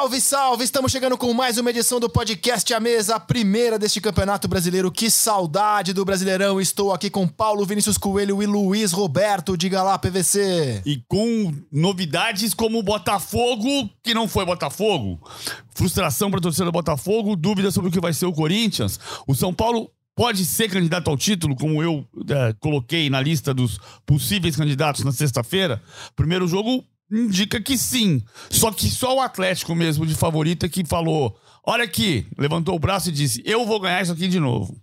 Salve, salve! Estamos chegando com mais uma edição do podcast A Mesa, a primeira deste Campeonato Brasileiro. Que saudade do Brasileirão! Estou aqui com Paulo Vinícius Coelho e Luiz Roberto. Diga lá, PVC. E com novidades como Botafogo, que não foi Botafogo. Frustração para a torcida do Botafogo, dúvidas sobre o que vai ser o Corinthians. O São Paulo pode ser candidato ao título, como eu é, coloquei na lista dos possíveis candidatos na sexta-feira. Primeiro jogo indica que sim. Só que só o Atlético mesmo de favorita que falou. Olha aqui, levantou o braço e disse: Eu vou ganhar isso aqui de novo.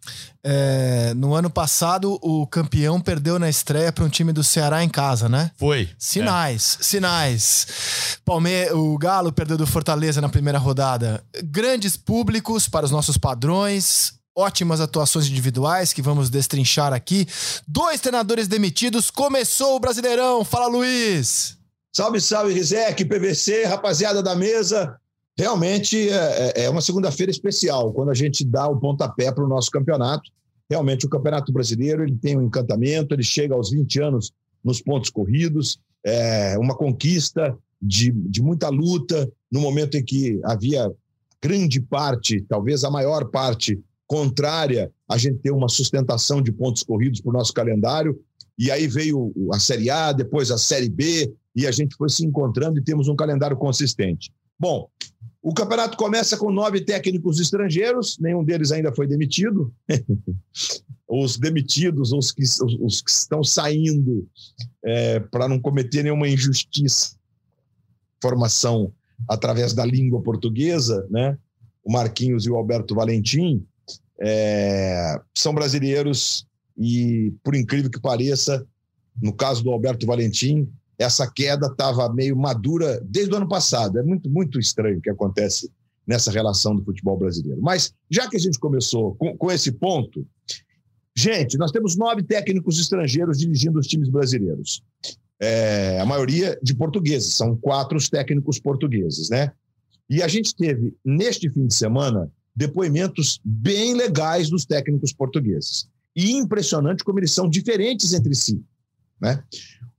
É, no ano passado, o campeão perdeu na estreia para um time do Ceará em casa, né? Foi. Sinais, é. sinais. Palme o Galo perdeu do Fortaleza na primeira rodada. Grandes públicos para os nossos padrões. Ótimas atuações individuais que vamos destrinchar aqui. Dois treinadores demitidos. Começou o Brasileirão. Fala, Luiz. Salve, salve, Rizek, PVC, rapaziada da mesa. Realmente é, é, é uma segunda-feira especial, quando a gente dá o pontapé para o nosso campeonato. Realmente, o Campeonato Brasileiro ele tem um encantamento, ele chega aos 20 anos nos pontos corridos, é uma conquista de, de muita luta, no momento em que havia grande parte, talvez a maior parte contrária a gente ter uma sustentação de pontos corridos para o nosso calendário. E aí veio a Série A, depois a Série B, e a gente foi se encontrando e temos um calendário consistente. Bom, o campeonato começa com nove técnicos estrangeiros, nenhum deles ainda foi demitido. os demitidos, os que, os, que estão saindo é, para não cometer nenhuma injustiça, formação através da língua portuguesa, né? o Marquinhos e o Alberto Valentim, é, são brasileiros e, por incrível que pareça, no caso do Alberto Valentim, essa queda estava meio madura desde o ano passado. É muito, muito estranho o que acontece nessa relação do futebol brasileiro. Mas, já que a gente começou com, com esse ponto, gente, nós temos nove técnicos estrangeiros dirigindo os times brasileiros. É, a maioria de portugueses, são quatro os técnicos portugueses, né? E a gente teve, neste fim de semana, depoimentos bem legais dos técnicos portugueses. E impressionante como eles são diferentes entre si. Né?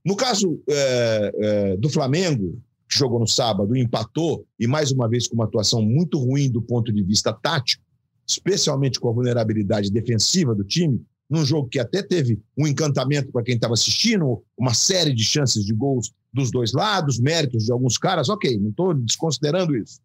No caso é, é, do Flamengo, que jogou no sábado, empatou, e mais uma vez com uma atuação muito ruim do ponto de vista tático, especialmente com a vulnerabilidade defensiva do time, num jogo que até teve um encantamento para quem estava assistindo, uma série de chances de gols dos dois lados, méritos de alguns caras, ok, não estou desconsiderando isso.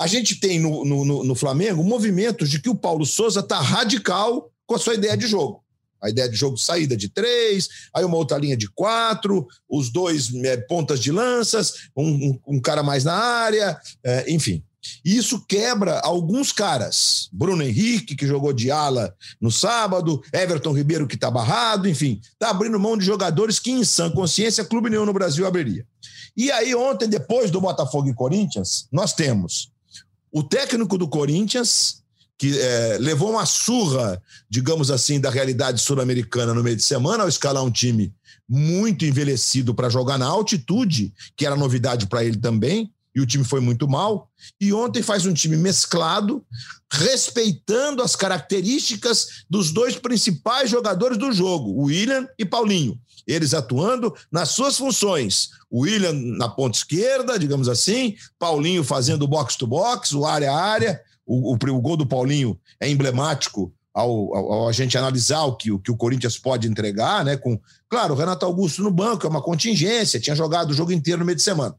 A gente tem no, no, no Flamengo movimentos de que o Paulo Souza está radical com a sua ideia de jogo. A ideia de jogo saída de três, aí uma outra linha de quatro, os dois é, pontas de lanças, um, um, um, cara mais na área, é, enfim. Isso quebra alguns caras. Bruno Henrique, que jogou de ala no sábado, Everton Ribeiro, que está barrado, enfim, está abrindo mão de jogadores que, em sã consciência, Clube Nenhum no Brasil abriria. E aí, ontem, depois do Botafogo e Corinthians, nós temos o técnico do Corinthians que é, levou uma surra, digamos assim, da realidade sul-americana no meio de semana ao escalar um time muito envelhecido para jogar na altitude, que era novidade para ele também, e o time foi muito mal. E ontem faz um time mesclado, respeitando as características dos dois principais jogadores do jogo, William e Paulinho. Eles atuando nas suas funções. William na ponta esquerda, digamos assim, Paulinho fazendo box-to-box, o área-área, o, o, o gol do Paulinho é emblemático ao, ao, ao, a gente analisar o que, o que o Corinthians pode entregar, né? Com, claro, o Renato Augusto no banco, é uma contingência, tinha jogado o jogo inteiro no meio de semana.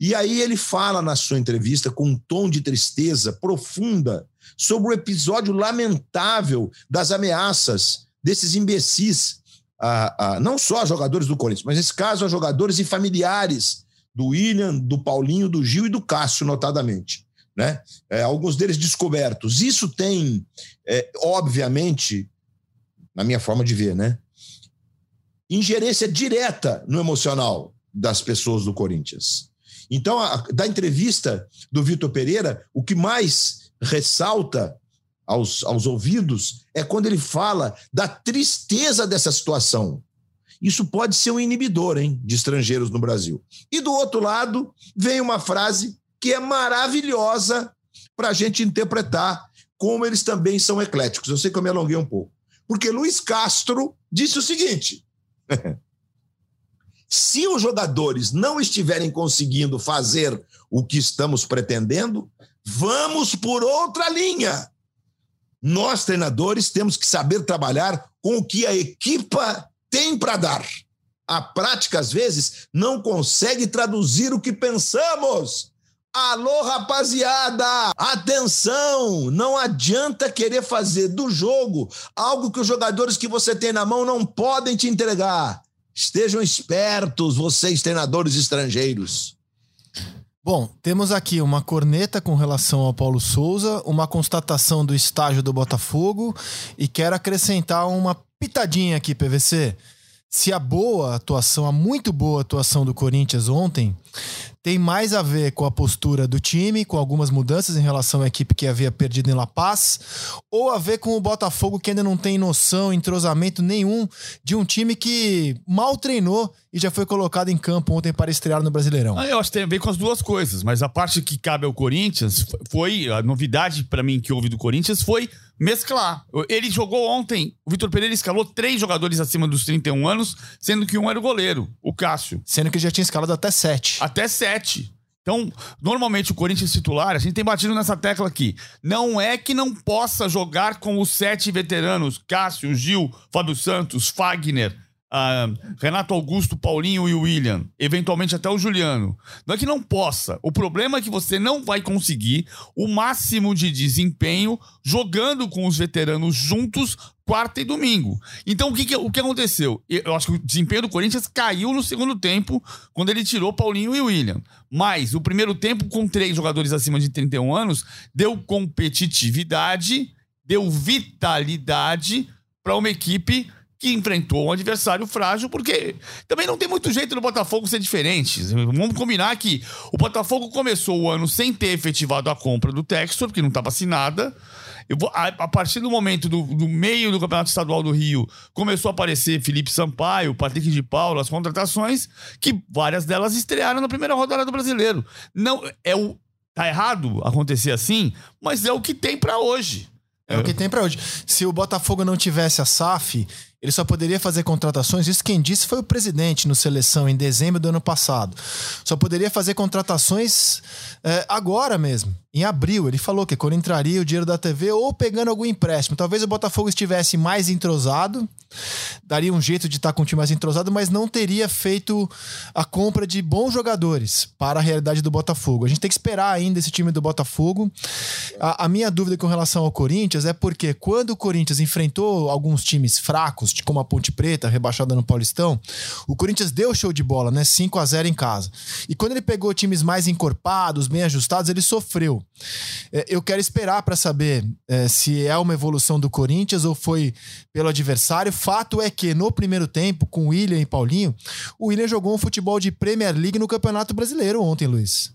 E aí ele fala na sua entrevista com um tom de tristeza profunda sobre o episódio lamentável das ameaças desses imbecis, a, a, não só a jogadores do Corinthians, mas nesse caso a jogadores e familiares do William, do Paulinho, do Gil e do Cássio, notadamente né? É, alguns deles descobertos. Isso tem, é, obviamente, na minha forma de ver, né? Ingerência direta no emocional das pessoas do Corinthians. Então, a, da entrevista do Vitor Pereira, o que mais ressalta aos, aos ouvidos é quando ele fala da tristeza dessa situação. Isso pode ser um inibidor hein, de estrangeiros no Brasil. E do outro lado, vem uma frase que é maravilhosa para a gente interpretar como eles também são ecléticos. Eu sei que eu me alonguei um pouco. Porque Luiz Castro disse o seguinte: Se os jogadores não estiverem conseguindo fazer o que estamos pretendendo, vamos por outra linha. Nós, treinadores, temos que saber trabalhar com o que a equipa tem para dar. A prática, às vezes, não consegue traduzir o que pensamos. Alô, rapaziada! Atenção! Não adianta querer fazer do jogo algo que os jogadores que você tem na mão não podem te entregar. Estejam espertos, vocês, treinadores estrangeiros. Bom, temos aqui uma corneta com relação ao Paulo Souza, uma constatação do estágio do Botafogo e quero acrescentar uma pitadinha aqui, PVC. Se a boa atuação, a muito boa atuação do Corinthians ontem tem mais a ver com a postura do time, com algumas mudanças em relação à equipe que havia perdido em La Paz, ou a ver com o Botafogo que ainda não tem noção, entrosamento nenhum de um time que mal treinou e já foi colocado em campo ontem para estrear no Brasileirão. Ah, eu acho que tem a ver com as duas coisas, mas a parte que cabe ao Corinthians foi a novidade para mim que houve do Corinthians foi mesclar. Ele jogou ontem, o Vitor Pereira escalou três jogadores acima dos 31 anos, sendo que um era o goleiro, o Cássio. Sendo que já tinha escalado até sete. Até sete. Então, normalmente o Corinthians titular, a gente tem batido nessa tecla aqui. Não é que não possa jogar com os sete veteranos, Cássio, Gil, Fábio Santos, Fagner, Renato Augusto, Paulinho e William, eventualmente até o Juliano. Não é que não possa. O problema é que você não vai conseguir o máximo de desempenho jogando com os veteranos juntos quarta e domingo. Então o que, que, o que aconteceu? Eu acho que o desempenho do Corinthians caiu no segundo tempo quando ele tirou Paulinho e William. Mas o primeiro tempo, com três jogadores acima de 31 anos, deu competitividade, deu vitalidade para uma equipe que enfrentou um adversário frágil, porque também não tem muito jeito do Botafogo ser diferente. Vamos combinar que o Botafogo começou o ano sem ter efetivado a compra do Textor, porque não estava assinada. Vou, a, a, partir do momento do, do, meio do Campeonato Estadual do Rio, começou a aparecer Felipe Sampaio, Patrick de Paula, as contratações, que várias delas estrearam na primeira rodada do brasileiro. Não é o. Tá errado acontecer assim, mas é o que tem para hoje. É, é o que tem para hoje. Se o Botafogo não tivesse a SAF, ele só poderia fazer contratações, isso quem disse foi o presidente no seleção em dezembro do ano passado. Só poderia fazer contratações é, agora mesmo, em abril. Ele falou que quando entraria o dinheiro da TV ou pegando algum empréstimo. Talvez o Botafogo estivesse mais entrosado, daria um jeito de estar com o time mais entrosado, mas não teria feito a compra de bons jogadores para a realidade do Botafogo. A gente tem que esperar ainda esse time do Botafogo. A, a minha dúvida com relação ao Corinthians é porque quando o Corinthians enfrentou alguns times fracos, como a Ponte Preta, rebaixada no Paulistão, o Corinthians deu show de bola, né? 5 a 0 em casa. E quando ele pegou times mais encorpados, bem ajustados, ele sofreu. É, eu quero esperar para saber é, se é uma evolução do Corinthians ou foi pelo adversário. Fato é que no primeiro tempo, com William e Paulinho, o William jogou um futebol de Premier League no Campeonato Brasileiro ontem, Luiz.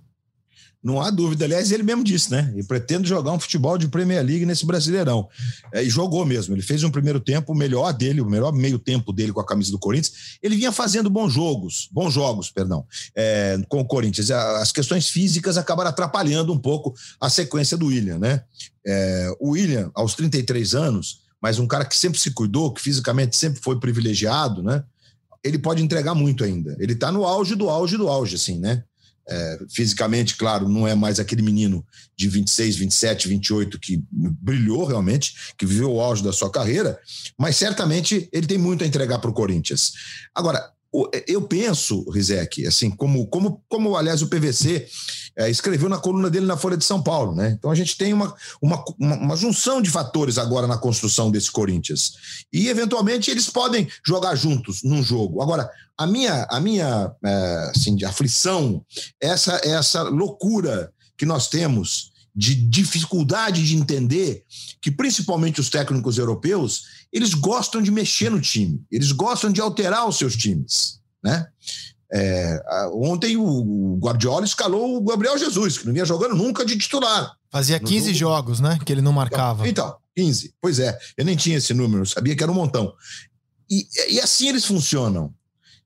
Não há dúvida. Aliás, ele mesmo disse, né? Ele pretende jogar um futebol de Premier League nesse Brasileirão. É, e jogou mesmo. Ele fez um primeiro tempo, melhor dele, o melhor meio tempo dele com a camisa do Corinthians. Ele vinha fazendo bons jogos, bons jogos, perdão, é, com o Corinthians. As questões físicas acabaram atrapalhando um pouco a sequência do William, né? É, o William, aos 33 anos, mas um cara que sempre se cuidou, que fisicamente sempre foi privilegiado, né? Ele pode entregar muito ainda. Ele está no auge do auge do auge, assim, né? É, fisicamente, claro, não é mais aquele menino de 26, 27, 28 que brilhou realmente, que viveu o auge da sua carreira, mas certamente ele tem muito a entregar para o Corinthians. Agora, eu penso, Rizek, assim, como, como, como aliás o PVC é, escreveu na coluna dele na Folha de São Paulo, né? Então a gente tem uma, uma, uma, junção de fatores agora na construção desse Corinthians. E, eventualmente, eles podem jogar juntos num jogo. Agora, a minha, a minha é, assim, de aflição, essa, essa loucura que nós temos de dificuldade de entender que, principalmente os técnicos europeus, eles gostam de mexer no time, eles gostam de alterar os seus times, né? É, ontem o Guardiola escalou o Gabriel Jesus, que não vinha jogando nunca de titular. Fazia 15 jogo. jogos, né? Que ele não marcava. Então, 15. Pois é, eu nem tinha esse número, sabia que era um montão. E, e assim eles funcionam.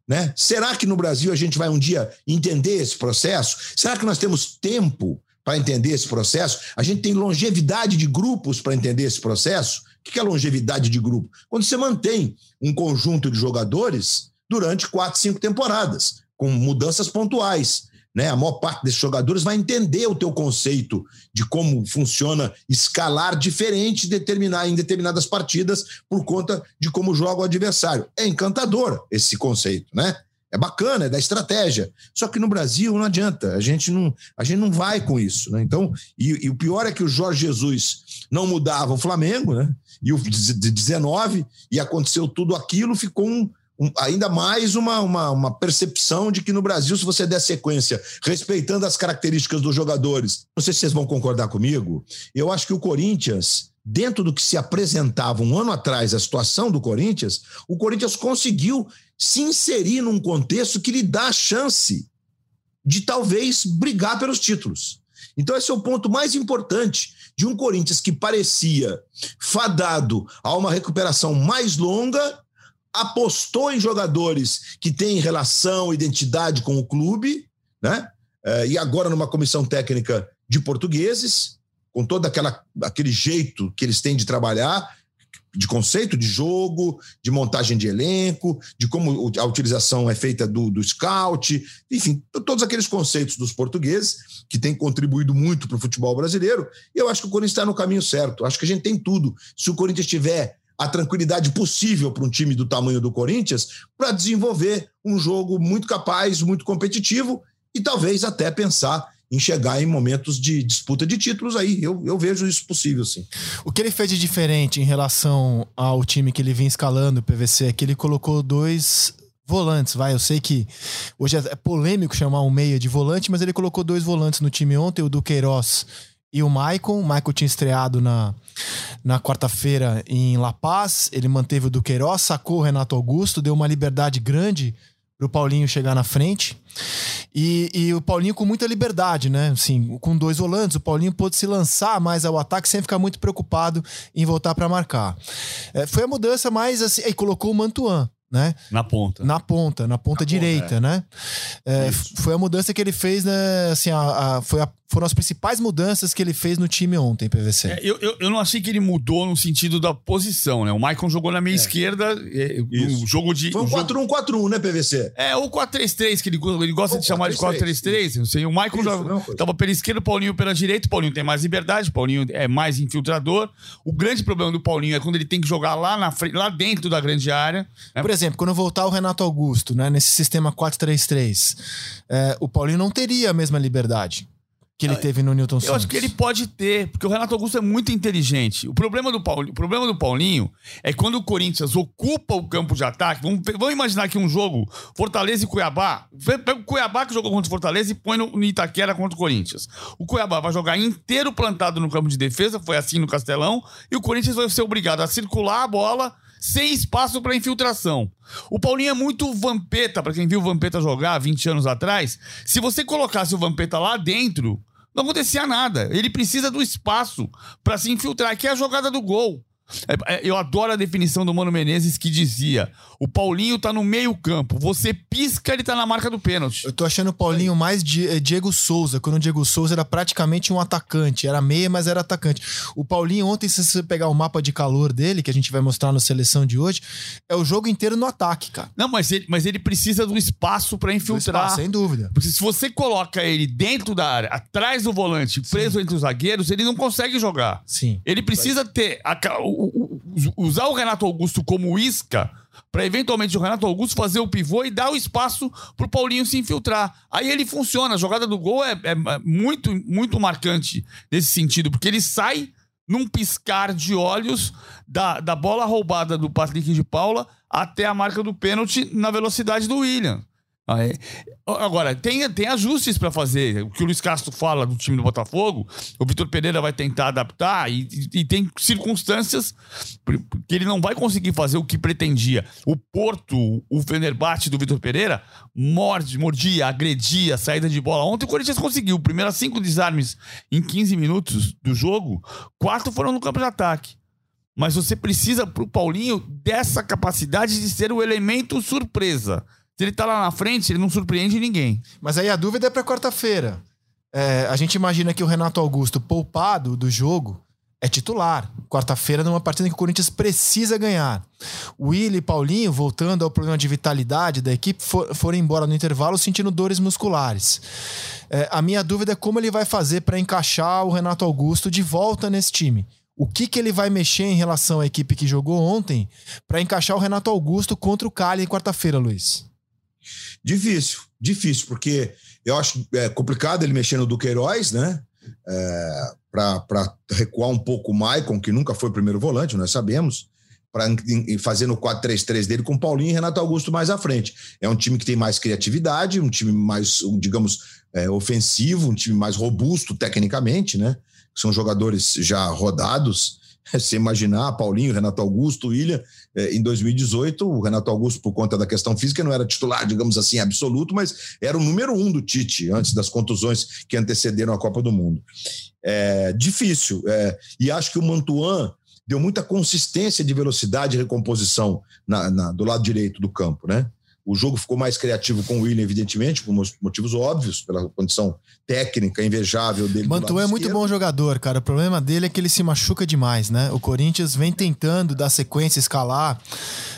Né? Será que no Brasil a gente vai um dia entender esse processo? Será que nós temos tempo para entender esse processo? A gente tem longevidade de grupos para entender esse processo? O que é longevidade de grupo? Quando você mantém um conjunto de jogadores durante quatro, cinco temporadas, com mudanças pontuais. Né? A maior parte desses jogadores vai entender o teu conceito de como funciona escalar diferente determinar, em determinadas partidas por conta de como joga o adversário. É encantador esse conceito, né? É bacana, é da estratégia. Só que no Brasil não adianta, a gente não, a gente não vai com isso. Né? Então, e, e o pior é que o Jorge Jesus não mudava o Flamengo, né? E o de 19, e aconteceu tudo aquilo, ficou um, um, ainda mais uma, uma, uma, percepção de que no Brasil, se você der sequência, respeitando as características dos jogadores, não sei se vocês vão concordar comigo, eu acho que o Corinthians, dentro do que se apresentava um ano atrás, a situação do Corinthians, o Corinthians conseguiu se inserir num contexto que lhe dá a chance de talvez brigar pelos títulos. Então, esse é o ponto mais importante de um Corinthians que parecia fadado a uma recuperação mais longa, apostou em jogadores que têm relação, identidade com o clube, né? É, e agora numa comissão técnica de portugueses, com todo aquele jeito que eles têm de trabalhar, de conceito de jogo, de montagem de elenco, de como a utilização é feita do, do scout, enfim, todos aqueles conceitos dos portugueses que têm contribuído muito para o futebol brasileiro. E eu acho que o Corinthians está no caminho certo. Acho que a gente tem tudo. Se o Corinthians tiver a tranquilidade possível para um time do tamanho do Corinthians para desenvolver um jogo muito capaz, muito competitivo e talvez até pensar em chegar em momentos de disputa de títulos aí. Eu, eu vejo isso possível, sim. O que ele fez de diferente em relação ao time que ele vinha escalando, o PVC, é que ele colocou dois volantes, vai. Eu sei que hoje é polêmico chamar um meia de volante, mas ele colocou dois volantes no time ontem, o Duqueiroz e o Maicon. O Maicon tinha estreado na, na quarta-feira em La Paz. Ele manteve o Duqueiroz, sacou o Renato Augusto, deu uma liberdade grande pro Paulinho chegar na frente. E, e, o Paulinho com muita liberdade, né? Assim, com dois volantes, o Paulinho pôde se lançar mais ao ataque sem ficar muito preocupado em voltar para marcar. É, foi a mudança mais assim. Aí colocou o Mantuan né? Na ponta. Na ponta, na ponta na direita, ponta, é. né? É, foi a mudança que ele fez, né? Assim, a, a, foi a, foram as principais mudanças que ele fez no time ontem, PVC. É, eu, eu, eu, não achei que ele mudou no sentido da posição, né? O Maicon jogou na meia é. esquerda, é, o jogo de. Foi um 4-1-4-1, né, PVC? É, ou 4-3-3, que ele, ele gosta de chamar de 4-3-3. Não sei, o Maicon já, tava pela esquerda, o Paulinho pela direita. O Paulinho tem mais liberdade, o Paulinho é mais infiltrador. O grande problema do Paulinho é quando ele tem que jogar lá, na frente, lá dentro da grande área. Né? Por exemplo, quando voltar o Renato Augusto, né, nesse sistema 4-3-3, é, o Paulinho não teria a mesma liberdade que ele teve no Newton Santos. Eu acho que ele pode ter, porque o Renato Augusto é muito inteligente. O problema do Paulinho, o problema do Paulinho é quando o Corinthians ocupa o campo de ataque. Vamos, vamos imaginar aqui um jogo Fortaleza e Cuiabá. Pega o Cuiabá que jogou contra o Fortaleza e põe no, no Itaquera contra o Corinthians. O Cuiabá vai jogar inteiro plantado no campo de defesa, foi assim no Castelão, e o Corinthians vai ser obrigado a circular a bola sem espaço para infiltração. O Paulinho é muito vampeta, para quem viu o Vampeta jogar 20 anos atrás. Se você colocasse o Vampeta lá dentro, não acontecia nada. Ele precisa do espaço para se infiltrar, que é a jogada do gol. É, é, eu adoro a definição do Mano Menezes que dizia: o Paulinho tá no meio-campo, você pisca, ele tá na marca do pênalti. Eu tô achando o Paulinho mais eh, Diego Souza, quando o Diego Souza era praticamente um atacante, era meia, mas era atacante. O Paulinho, ontem, se você pegar o mapa de calor dele, que a gente vai mostrar na seleção de hoje, é o jogo inteiro no ataque, cara. Não, mas ele, mas ele precisa do espaço para infiltrar. Espaço, sem dúvida. Porque se você coloca ele dentro da área, atrás do volante, preso Sim. entre os zagueiros, ele não consegue jogar. Sim. Ele precisa ter a, o, usar o Renato Augusto como isca para eventualmente o Renato Augusto fazer o pivô e dar o espaço pro Paulinho se infiltrar. Aí ele funciona. A jogada do gol é, é muito, muito marcante nesse sentido, porque ele sai num piscar de olhos da, da bola roubada do Patrick de Paula até a marca do pênalti na velocidade do William. Agora, tem, tem ajustes para fazer. O que o Luiz Castro fala do time do Botafogo, o Vitor Pereira vai tentar adaptar e, e, tem circunstâncias que ele não vai conseguir fazer o que pretendia. O Porto, o Fenerbahçe do Vitor Pereira, morde, mordia, agredia, saída de bola. Ontem o Corinthians conseguiu. Primeiras cinco desarmes em 15 minutos do jogo, quatro foram no campo de ataque. Mas você precisa, pro Paulinho, dessa capacidade de ser o elemento surpresa. Se ele tá lá na frente, ele não surpreende ninguém. Mas aí a dúvida é pra quarta-feira. É, a gente imagina que o Renato Augusto, poupado do jogo, é titular. Quarta-feira, numa partida que o Corinthians precisa ganhar. O Willi e Paulinho, voltando ao problema de vitalidade da equipe, for, foram embora no intervalo sentindo dores musculares. É, a minha dúvida é como ele vai fazer para encaixar o Renato Augusto de volta nesse time. O que, que ele vai mexer em relação à equipe que jogou ontem para encaixar o Renato Augusto contra o Cali quarta-feira, Luiz? Difícil, difícil, porque eu acho é, complicado ele mexer no Duqueiroz, né? É, para recuar um pouco o Maicon, que nunca foi primeiro volante, nós sabemos, para fazer no 4-3-3 dele com Paulinho e Renato Augusto mais à frente. É um time que tem mais criatividade, um time mais, digamos, é, ofensivo, um time mais robusto tecnicamente, né? São jogadores já rodados. Você imaginar, Paulinho, Renato Augusto, William, é, em 2018, o Renato Augusto, por conta da questão física, não era titular, digamos assim, absoluto, mas era o número um do Tite, antes das contusões que antecederam a Copa do Mundo. É difícil. É, e acho que o Mantuan deu muita consistência de velocidade e recomposição na, na, do lado direito do campo, né? O jogo ficou mais criativo com o William, evidentemente, por motivos óbvios, pela condição técnica invejável dele. Mantua é muito bom jogador, cara. O problema dele é que ele se machuca demais, né? O Corinthians vem tentando dar sequência, escalar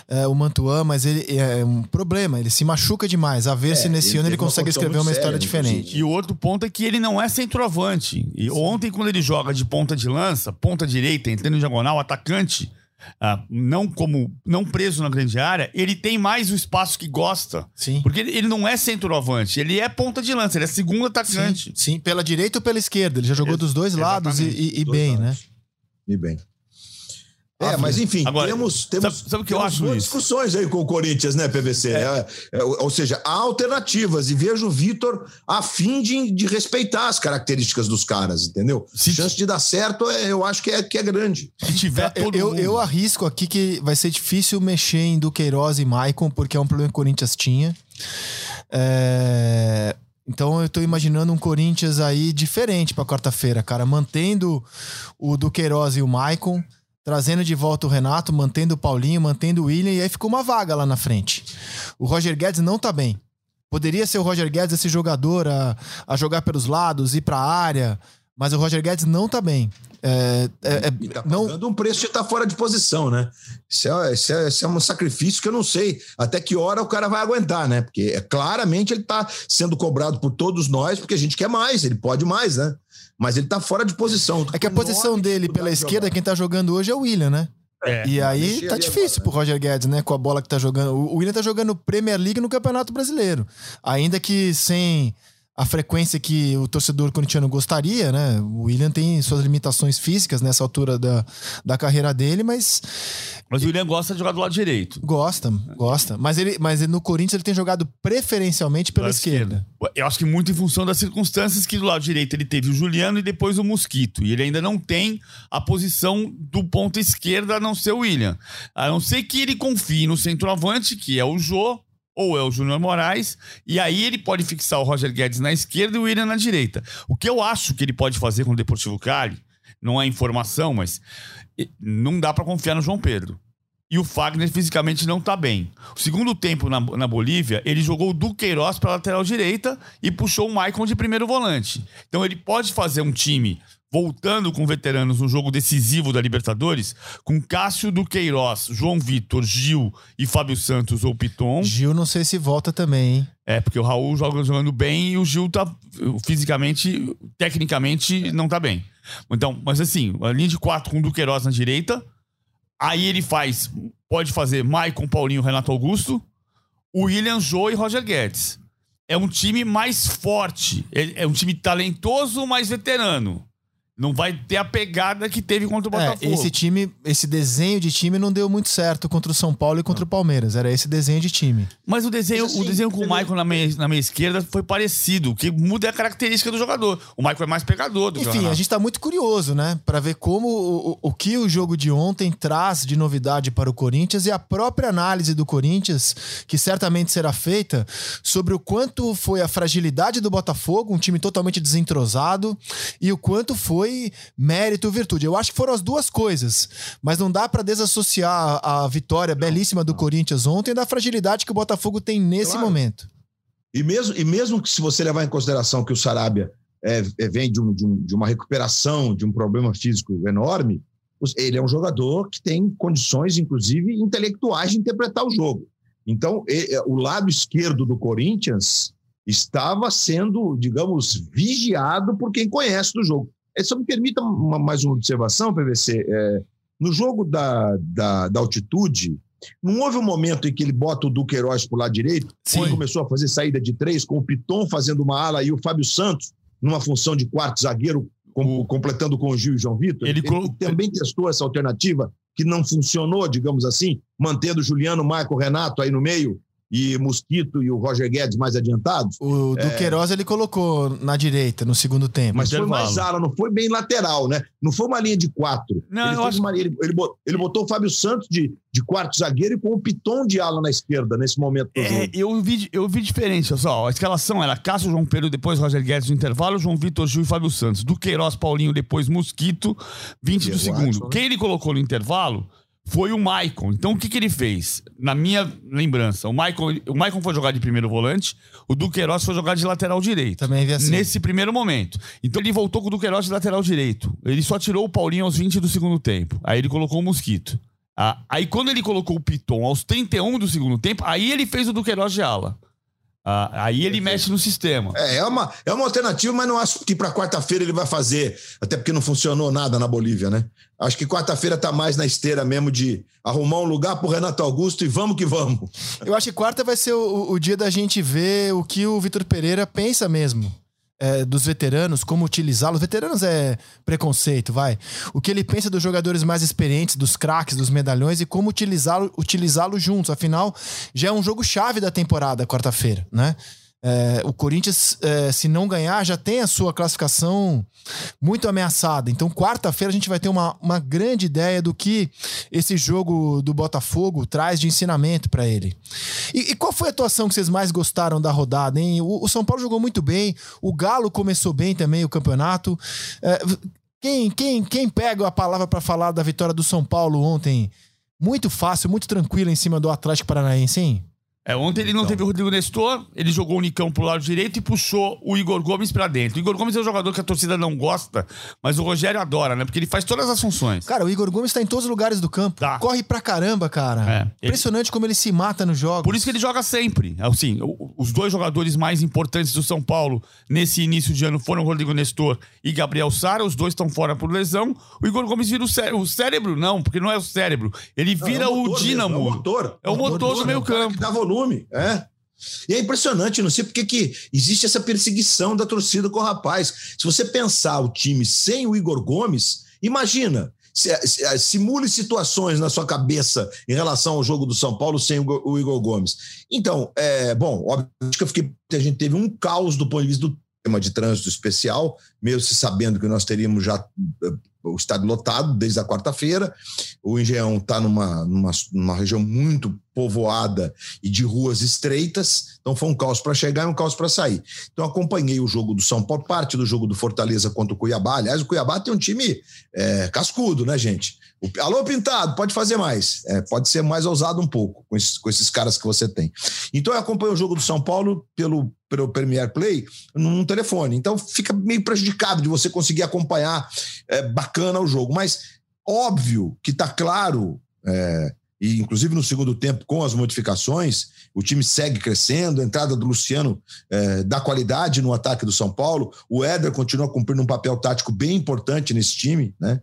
é, o Mantuan, mas ele é um problema, ele se machuca demais. A ver é, se nesse ano ele consegue escrever uma história diferente. E o outro ponto é que ele não é centroavante. E ontem, quando ele joga de ponta de lança, ponta direita, entrando em diagonal, atacante ah, não como não preso na grande área, ele tem mais o espaço que gosta. Sim. Porque ele, ele não é centroavante, ele é ponta de lança, ele é segundo atacante. Sim, sim. pela direita ou pela esquerda. Ele já jogou dos dois lados e, e, e bem, lados. né? E bem. É, mas enfim, Agora, temos, temos, sabe, sabe que eu acho, Luiz? discussões aí com o Corinthians, né, PVC? É. É, é, ou seja, há alternativas e vejo o Vitor a fim de, de respeitar as características dos caras, entendeu? Se chance de dar certo, é, eu acho que é, que é grande. Se tiver todo eu, mundo. eu arrisco aqui que vai ser difícil mexer em Duqueiroz e Maicon, porque é um problema que o Corinthians tinha. É... Então eu tô imaginando um Corinthians aí diferente para quarta-feira, cara, mantendo o Duqueiroz e o Maicon trazendo de volta o Renato, mantendo o Paulinho, mantendo o William, e aí ficou uma vaga lá na frente. O Roger Guedes não tá bem. Poderia ser o Roger Guedes esse jogador a, a jogar pelos lados, ir para a área, mas o Roger Guedes não tá bem. É, é, é, tá não... um preço de estar tá fora de posição, né? Isso é, isso, é, isso é um sacrifício que eu não sei até que hora o cara vai aguentar, né? Porque é, claramente ele está sendo cobrado por todos nós, porque a gente quer mais, ele pode mais, né? Mas ele tá fora de posição. É que a posição dele pela esquerda, quem tá jogando hoje é o William, né? É, e aí tá difícil agora, pro Roger Guedes, né? Com a bola que tá jogando. O William tá jogando Premier League no Campeonato Brasileiro. Ainda que sem a frequência que o torcedor corintiano gostaria, né? O William tem suas limitações físicas nessa altura da, da carreira dele, mas. Mas o William gosta de jogar do lado direito. Gosta, gosta. Mas, ele, mas no Corinthians ele tem jogado preferencialmente pela esquerda. esquerda. Eu acho que muito em função das circunstâncias que do lado direito ele teve o Juliano e depois o Mosquito. E ele ainda não tem a posição do ponto esquerda a não ser o William. A não ser que ele confie no centroavante, que é o Jô, ou é o Júnior Moraes, e aí ele pode fixar o Roger Guedes na esquerda e o William na direita. O que eu acho que ele pode fazer com o Deportivo Cali, não é informação, mas não dá para confiar no João Pedro. E o Fagner fisicamente não tá bem. O segundo tempo na, na Bolívia, ele jogou o Duqueiroz para lateral direita e puxou o Maicon de primeiro volante. Então ele pode fazer um time voltando com veteranos no jogo decisivo da Libertadores, com Cássio do Queiroz, João Vitor, Gil e Fábio Santos ou Piton. Gil não sei se volta também, hein? É, porque o Raul joga jogando bem e o Gil tá fisicamente, tecnicamente, não tá bem. Então, mas assim, a linha de quatro com o Duqueiroz na direita, aí ele faz, pode fazer Maicon, Paulinho, Renato Augusto, William Jô e Roger Guedes. É um time mais forte, é um time talentoso, mais veterano. Não vai ter a pegada que teve contra o é, Botafogo. É, esse time, esse desenho de time não deu muito certo contra o São Paulo e contra não. o Palmeiras. Era esse desenho de time. Mas o desenho, assim, o desenho com o Michael na meia, na meia esquerda foi parecido. O que muda é a característica do jogador. O Michael é mais pegador do Enfim, a gente tá muito curioso, né? Para ver como o, o, que o jogo de ontem traz de novidade para o Corinthians e a própria análise do Corinthians, que certamente será feita, sobre o quanto foi a fragilidade do Botafogo, um time totalmente desentrosado, e o quanto foi foi mérito virtude. Eu acho que foram as duas coisas, mas não dá para desassociar a vitória belíssima do Corinthians ontem da fragilidade que o Botafogo tem nesse claro. momento. E mesmo, e mesmo que se você levar em consideração que o Sarabia é, é, vem de, um, de, um, de, uma recuperação de um problema físico enorme, ele é um jogador que tem condições, inclusive, intelectuais de interpretar o jogo. Então, é, o lado esquerdo do Corinthians estava sendo, digamos, vigiado por quem conhece do jogo. É, só me permita uma, mais uma observação, PVC. É, no jogo da, da, da, altitude, não houve um momento em que ele bota o Duqueiroz para o lado direito, Sim. quando começou a fazer saída de três, com o Piton fazendo uma ala e o Fábio Santos numa função de quarto zagueiro, com, o... completando com o Gil e João Vitor. Ele, ele também testou essa alternativa que não funcionou, digamos assim, mantendo Juliano, Marco, Renato aí no meio e Mosquito e o Roger Guedes mais adiantados. O Duqueiroz é... ele colocou na direita no segundo tempo. Mas foi mais ala, não foi bem lateral, né? Não foi uma linha de quatro. Não, ele, acho... uma, ele, ele, botou, ele, botou, o Fábio Santos de, de quarto zagueiro e com o Piton de ala na esquerda nesse momento. É, eu, vi, eu vi diferença, só. A escalação era Cássio, João Pedro, depois Roger Guedes no intervalo, João Vitor Gil e Fábio Santos. Duqueiroz, Paulinho, depois Mosquito, 20 do segundo. Né? Quem ele colocou no intervalo foi o Maicon. Então o que, que ele fez? Na minha lembrança, o Maicon, o Maicon foi jogar de primeiro volante, o Duqueiroz foi jogar de lateral direito. Também vi assim. Nesse primeiro momento. Então ele voltou com o Duqueiroz de lateral direito. Ele só tirou o Paulinho aos 20 do segundo tempo. Aí ele colocou o Mosquito. Ah, aí quando ele colocou o Piton aos 31 do segundo tempo, aí ele fez o Duqueiroz de ala. Ah, aí ele mexe no sistema. É, é uma, é uma alternativa, mas não acho que para quarta-feira ele vai fazer, até porque não funcionou nada na Bolívia, né? Acho que quarta-feira tá mais na esteira mesmo de arrumar um lugar pro Renato Augusto e vamos que vamos. Eu acho que quarta vai ser o, o dia da gente ver o que o Vitor Pereira pensa mesmo é, dos veteranos, como utilizá-los. Veteranos é preconceito, vai. O que ele pensa dos jogadores mais experientes, dos craques, dos medalhões e como utilizá-lo utilizá juntos. Afinal, já é um jogo chave da temporada, quarta-feira, né? É, o Corinthians, é, se não ganhar, já tem a sua classificação muito ameaçada. Então, quarta-feira, a gente vai ter uma, uma grande ideia do que esse jogo do Botafogo traz de ensinamento para ele. E, e, qual foi a atuação que vocês mais gostaram da rodada, hein? O, o, São Paulo jogou muito bem, o Galo começou bem também o campeonato. É, quem, quem, quem pega a palavra para falar da vitória do São Paulo ontem? Muito fácil, muito tranquilo em cima do Atlético Paranaense, hein? É, ontem ele não então. teve o Rodrigo Nestor, ele jogou o Nicão pro lado direito e puxou o Igor Gomes para dentro. O Igor Gomes é um jogador que a torcida não gosta, mas o Rogério adora, né? Porque ele faz todas as funções. Cara, o Igor Gomes tá em todos os lugares do campo. Tá. Corre pra caramba, cara. É, Impressionante ele... como ele se mata no jogo. Por isso que ele joga sempre. Assim, os dois jogadores mais importantes do São Paulo nesse início de ano foram o Rodrigo Nestor e Gabriel Sara. Os dois estão fora por lesão. O Igor Gomes vira o, cé o cérebro, não, porque não é o cérebro. Ele vira não, é o, o dínamo. Mesmo, é o motor. É o motor, motor do meio campo. Dá volume, é. E é impressionante, não sei porque que existe essa perseguição da torcida com o rapaz. Se você pensar o time sem o Igor Gomes, imagina, se, simule situações na sua cabeça em relação ao jogo do São Paulo sem o, Igor Gomes. Então, é, bom, óbvio que eu fiquei, a gente teve um caos do ponto de vista do tema de trânsito especial, mesmo se sabendo que nós teríamos já o estádio lotado desde a quarta-feira. O Engenhão está numa, numa, numa, região muito povoada e de ruas estreitas, então foi um caos para chegar e um caos para sair. Então acompanhei o jogo do São Paulo, parte do jogo do Fortaleza contra o Cuiabá. Aliás, o Cuiabá tem um time é, cascudo, né, gente? Alô, Pintado, pode fazer mais. É, pode ser mais ousado um pouco com esses, com esses caras que você tem. Então eu acompanho o jogo do São Paulo pelo, pelo Premier Play num telefone. Então fica meio prejudicado de você conseguir acompanhar é, bacana o jogo. Mas óbvio que está claro é, e inclusive no segundo tempo, com as modificações, o time segue crescendo. A entrada do Luciano é, dá qualidade no ataque do São Paulo. O Éder continua cumprindo um papel tático bem importante nesse time, né?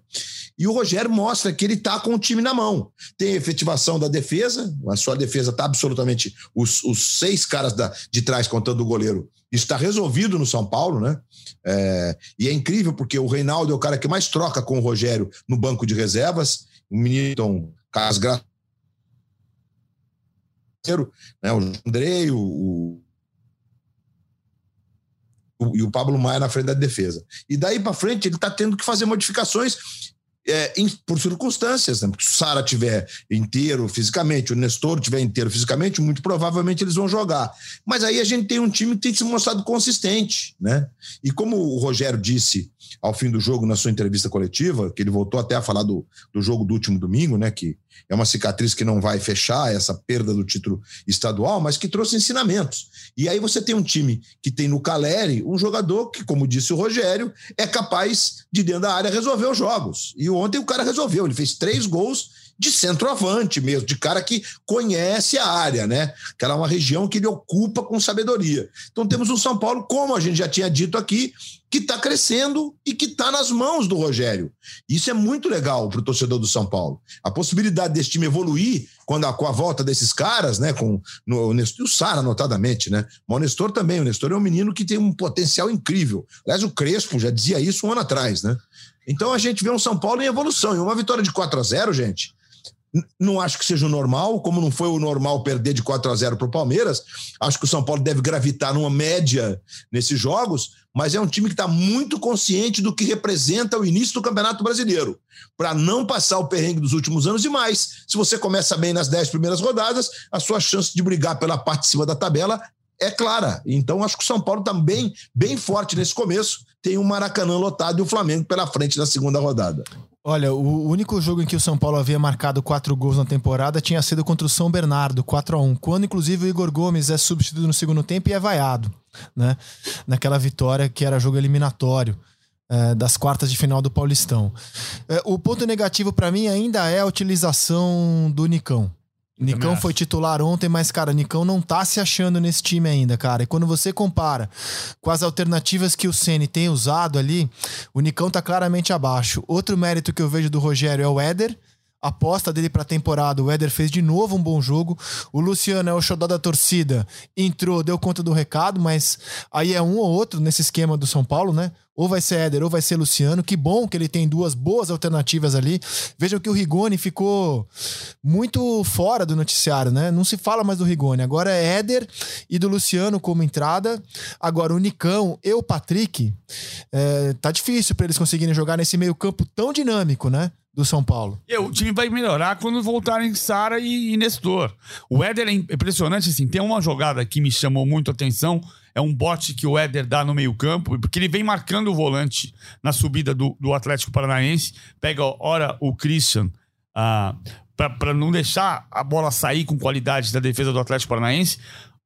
E o Rogério mostra que ele está com o time na mão. Tem efetivação da defesa, a sua defesa está absolutamente. Os, os, seis caras da, de trás, contando o goleiro, está resolvido no São Paulo, né? É, e é incrível porque o Reinaldo é o cara que mais troca com o Rogério no banco de reservas. O menino Carlos Graça né? o Andrei, o, o, e o Pablo Maia na frente da defesa. E daí para frente ele está tendo que fazer modificações é, em, por circunstâncias. Né? Porque se o Sara tiver inteiro fisicamente, o Nestor tiver inteiro fisicamente, muito provavelmente eles vão jogar. Mas aí a gente tem um time que tem se mostrado consistente. Né? E como o Rogério disse ao fim do jogo na sua entrevista coletiva, que ele voltou até a falar do, do jogo do último domingo, né? Que é uma cicatriz que não vai fechar essa perda do título estadual, mas que trouxe ensinamentos. E aí você tem um time que tem no Caleri um jogador que, como disse o Rogério, é capaz de dentro da área resolver os jogos. E ontem o cara resolveu, ele fez três gols de centroavante mesmo, de cara que conhece a área, né? Que ela é uma região que ele ocupa com sabedoria. Então temos um São Paulo, como a gente já tinha dito aqui, que está crescendo e que está nas mãos do Rogério. Isso é muito legal para o torcedor do São Paulo. A possibilidade desse time evoluir quando a, com a volta desses caras, né? Com no, o, Nestor, o Sara, notadamente, né? Mas o Nestor também. O Nestor é um menino que tem um potencial incrível. Aliás, o Crespo já dizia isso um ano atrás, né? Então a gente vê um São Paulo em evolução. E uma vitória de 4 a 0 gente, não acho que seja o normal, como não foi o normal perder de 4 a 0 para o Palmeiras. Acho que o São Paulo deve gravitar numa média nesses jogos, mas é um time que está muito consciente do que representa o início do Campeonato Brasileiro, para não passar o perrengue dos últimos anos e mais. Se você começa bem nas 10 primeiras rodadas, a sua chance de brigar pela parte de cima da tabela é clara. Então, acho que o São Paulo está bem, bem forte nesse começo. Tem o Maracanã lotado e o Flamengo pela frente na segunda rodada. Olha, o único jogo em que o São Paulo havia marcado quatro gols na temporada tinha sido contra o São Bernardo, 4 a 1 quando inclusive o Igor Gomes é substituído no segundo tempo e é vaiado, né? Naquela vitória que era jogo eliminatório. É, das quartas de final do Paulistão. É, o ponto negativo para mim ainda é a utilização do Nicão. Nicão foi titular ontem, mas, cara, Nicão não tá se achando nesse time ainda, cara. E quando você compara com as alternativas que o Ceni tem usado ali, o Nicão tá claramente abaixo. Outro mérito que eu vejo do Rogério é o Éder. Aposta dele pra temporada, o Éder fez de novo um bom jogo. O Luciano é o xodó da torcida, entrou, deu conta do recado, mas aí é um ou outro nesse esquema do São Paulo, né? ou vai ser Éder ou vai ser Luciano. Que bom que ele tem duas boas alternativas ali. Vejam que o Rigoni ficou muito fora do noticiário, né? Não se fala mais do Rigoni. Agora é Éder e do Luciano como entrada. Agora o Nicão e o Patrick. É, tá difícil para eles conseguirem jogar nesse meio-campo tão dinâmico, né? Do São Paulo. E o time vai melhorar quando voltarem Sara e, Nestor. O Éder é impressionante, assim, tem uma jogada que me chamou muito a atenção, é um bote que o Éder dá no meio-campo, porque ele vem marcando o volante na subida do, do Atlético Paranaense. Pega, ora, o Christian. Ah, para não deixar a bola sair com qualidade da defesa do Atlético Paranaense.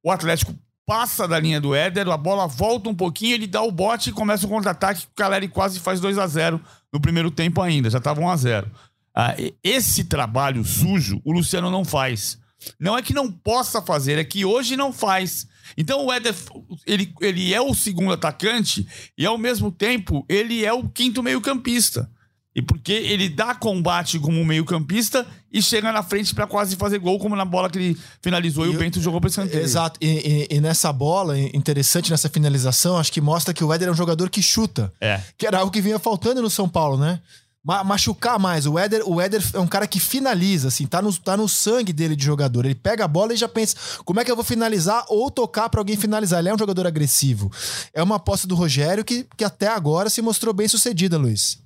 O Atlético passa da linha do Éder, a bola volta um pouquinho, ele dá o bote e começa o contra-ataque. O Caleri quase faz 2 a 0 no primeiro tempo ainda, já estava 1 a 0 ah, Esse trabalho sujo o Luciano não faz. Não é que não possa fazer, é que hoje não faz. Então o Éder, ele, ele é o segundo atacante e ao mesmo tempo ele é o quinto meio-campista. E porque ele dá combate como meio-campista e chega na frente para quase fazer gol, como na bola que ele finalizou e, e o Bento jogou para escanteio. Exato. E, e, e, nessa bola, interessante nessa finalização, acho que mostra que o Éder é um jogador que chuta. É. Que era algo que vinha faltando no São Paulo, né? machucar mais. O Éder, o Éder é um cara que finaliza, assim, tá no, tá no sangue dele de jogador. Ele pega a bola e já pensa, como é que eu vou finalizar ou tocar para alguém finalizar? Ele é um jogador agressivo. É uma aposta do Rogério que, que até agora se mostrou bem sucedida, Luiz.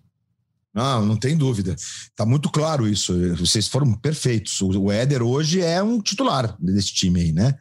Não, não tem dúvida. Tá muito claro isso. Vocês foram perfeitos. O Éder hoje é um titular desse time aí, né?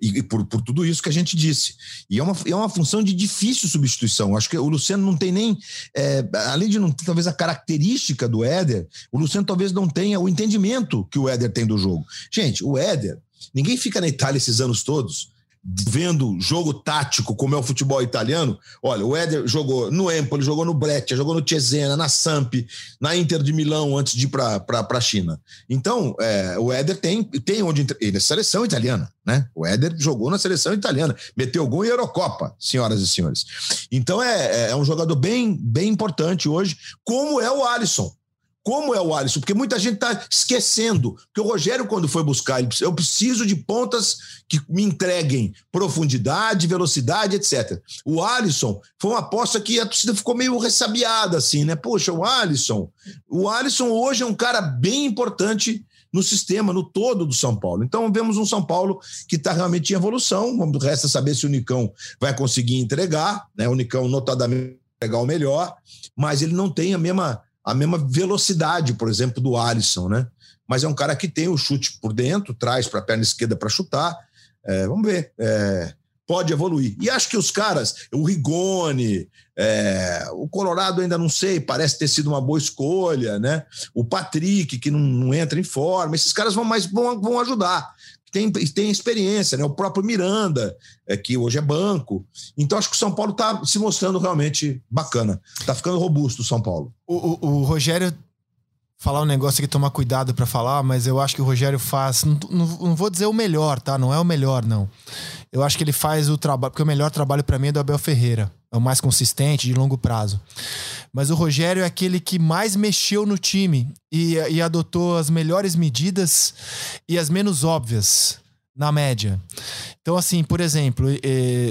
E, por, por tudo isso que a gente disse. E é uma, é uma função de difícil substituição. Acho que o Luciano não tem nem. É, além de não ter, talvez, a característica do Éder, o Luciano talvez não tenha o entendimento que o Éder tem do jogo. Gente, o Éder, ninguém fica na Itália esses anos todos vendo jogo tático, como é o futebol italiano, olha, o Éder jogou no Empoli, jogou no Breccia, jogou no Cesena, na Samp, na Inter de Milão antes de ir para a China. Então, é, o Éder tem, tem onde. Ele é seleção italiana, né? O Éder jogou na seleção italiana, meteu gol em Eurocopa, senhoras e senhores. Então, é, é, é um jogador bem, bem importante hoje, como é o Alisson como é o Alisson, porque muita gente está esquecendo. Porque o Rogério, quando foi buscar, ele, eu preciso de pontas que me entreguem profundidade, velocidade, etc. O Alisson foi uma aposta que a torcida ficou meio ressabiada, assim, né? Poxa, o Alisson. O Alisson hoje é um cara bem importante no sistema, no todo do São Paulo. Então, vemos um São Paulo que está realmente em evolução. Resta saber se o Nicão vai conseguir entregar, né? O Nicão, notadamente, entregar o melhor, mas ele não tem a mesma a mesma velocidade, por exemplo, do Alisson, né? Mas é um cara que tem o chute por dentro, traz para a perna esquerda para chutar. É, vamos ver. É, pode evoluir. E acho que os caras, o Rigoni, é, o Colorado ainda não sei, parece ter sido uma boa escolha, né? O Patrick, que não, não entra em forma, esses caras vão mais vão, vão ajudar. Tem, tem experiência, né? O próprio Miranda, é, que hoje é banco. Então, acho que o São Paulo está se mostrando realmente bacana. Está ficando robusto o São Paulo. O, o, o Rogério falar um negócio aqui, tomar cuidado para falar, mas eu acho que o Rogério faz. Não, não, não, vou dizer o melhor, tá? Não é o melhor, não. Eu acho que ele faz o trabalho. Porque o melhor trabalho para mim é do Abel Ferreira. É o mais consistente, de longo prazo. Mas o Rogério é aquele que mais mexeu no time e, e adotou as melhores medidas e as menos óbvias na média. Então, assim, por exemplo,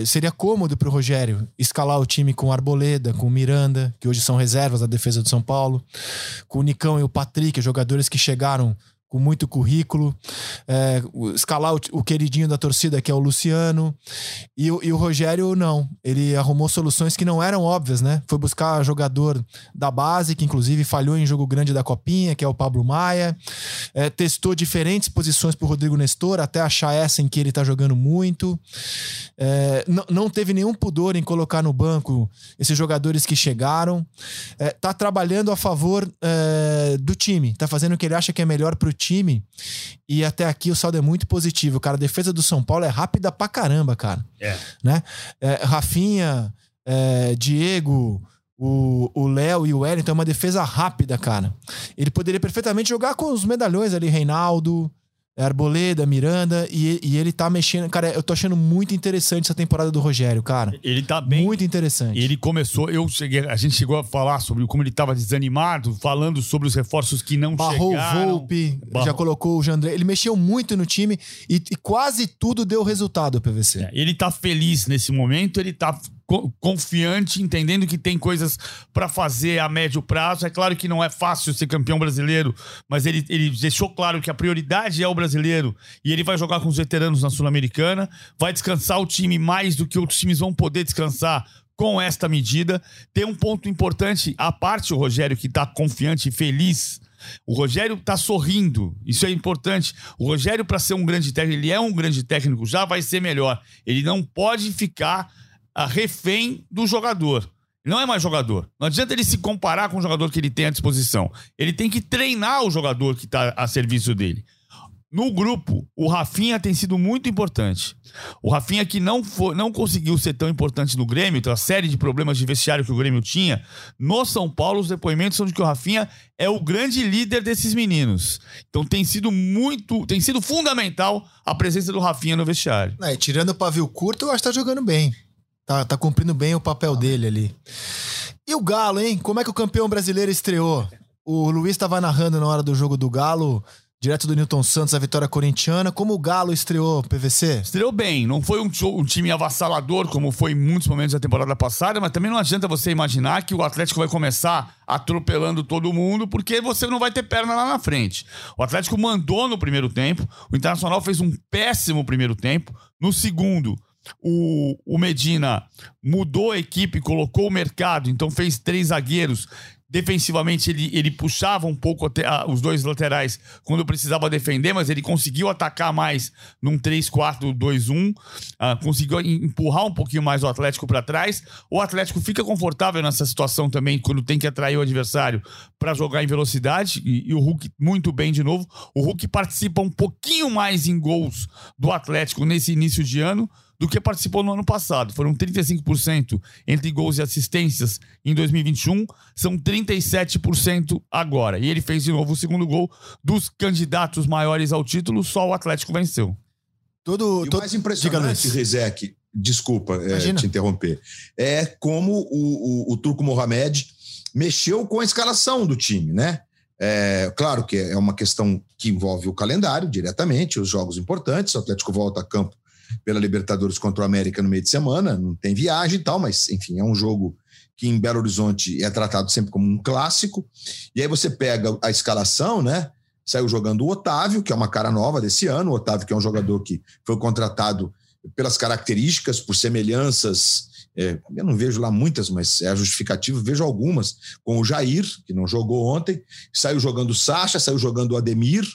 seria cômodo para o Rogério escalar o time com Arboleda, com Miranda, que hoje são reservas da defesa do São Paulo, com o Nicão e o Patrick, jogadores que chegaram com muito currículo. É, escalar o, o, queridinho da torcida, que é o Luciano. E, e, o Rogério, não. Ele arrumou soluções que não eram óbvias, né? Foi buscar jogador da base, que inclusive falhou em jogo grande da Copinha, que é o Pablo Maia. É, testou diferentes posições pro Rodrigo Nestor, até achar essa em que ele tá jogando muito. É, não teve nenhum pudor em colocar no banco esses jogadores que chegaram. É, tá trabalhando a favor é, do time. Tá fazendo o que ele acha que é melhor pro time time. E até aqui o saldo é muito positivo. Cara, a defesa do São Paulo é rápida pra caramba, cara. É. Né? É, Rafinha, é, Diego, o Léo e o Wellington é uma defesa rápida, cara. Ele poderia perfeitamente jogar com os medalhões ali, Reinaldo, Arboleda, Miranda, e, e, ele tá mexendo. Cara, eu tô achando muito interessante essa temporada do Rogério, cara. Ele tá bem. Muito interessante. Ele começou, eu cheguei, a gente chegou a falar sobre como ele tava desanimado, falando sobre os reforços que não Barrou chegaram. Barrou o Volpe, Barrou. já colocou o Jandré. Ele mexeu muito no time e, e quase tudo deu resultado, PVC. É, ele tá feliz nesse momento, ele tá confiante, entendendo que tem coisas para fazer a médio prazo. É claro que não é fácil ser campeão brasileiro, mas ele, ele deixou claro que a prioridade é o brasileiro e ele vai jogar com os veteranos na Sul-Americana, vai descansar o time mais do que outros times vão poder descansar com esta medida. Tem um ponto importante, a parte o Rogério que está confiante e feliz. O Rogério está sorrindo, isso é importante. O Rogério, para ser um grande técnico, ele é um grande técnico, já vai ser melhor. Ele não pode ficar refém do jogador. Não é mais jogador. Não adianta ele se comparar com o jogador que ele tem à disposição. Ele tem que treinar o jogador que está a serviço dele. No grupo, o Rafinha tem sido muito importante. O Rafinha que não, foi, não conseguiu ser tão importante no Grêmio, tem uma série de problemas de vestiário que o Grêmio tinha. No São Paulo, os depoimentos são de que o Rafinha é o grande líder desses meninos. Então tem sido muito, tem sido fundamental a presença do Rafinha no vestiário. É, tirando o pavio curto, eu acho que tá jogando bem. Tá, tá cumprindo bem o papel dele ali. E o Galo, hein? Como é que o campeão brasileiro estreou? O Luiz estava narrando na hora do jogo do Galo, direto do Newton Santos, a vitória corintiana. Como o Galo estreou, PVC? Estreou bem. Não foi um, um, time avassalador, como foi em muitos momentos da temporada passada, mas também não adianta você imaginar que o Atlético vai começar atropelando todo mundo, porque você não vai ter perna lá na frente. O Atlético mandou no primeiro tempo, o Internacional fez um péssimo primeiro tempo. No segundo, o, o Medina mudou a equipe, colocou o mercado, então fez três zagueiros. Defensivamente, ele, ele puxava um pouco a, os dois laterais quando precisava defender, mas ele conseguiu atacar mais num 3-4-2-1, uh, ah, conseguiu empurrar um pouquinho mais o Atlético para trás. O Atlético fica confortável nessa situação também, quando tem que atrair o adversário para jogar em velocidade, e, e, o Hulk muito bem de novo. O Hulk participa um pouquinho mais em gols do Atlético nesse início de ano do que participou no ano passado. Foram 35% entre gols e assistências em 2021, são 37% agora. E ele fez de novo o segundo gol dos candidatos maiores ao título, só o Atlético venceu. Todo, todo... o mais impressionante, Rizek, desculpa é, te interromper, é como o, o, o Turco Mohamed mexeu com a escalação do time, né? É, claro que é uma questão que envolve o calendário diretamente, os jogos importantes. O Atlético volta a campo pela Libertadores contra o América no meio de semana, não tem viagem e tal, mas enfim, é um jogo que em Belo Horizonte é tratado sempre como um clássico. E aí você pega a escalação, né? Saiu jogando o Otávio, que é uma cara nova desse ano, o Otávio, que é um jogador que foi contratado pelas características, por semelhanças. É, eu não vejo lá muitas, mas é justificativo, vejo algumas, com o Jair, que não jogou ontem, saiu jogando o Sacha, saiu jogando o Ademir,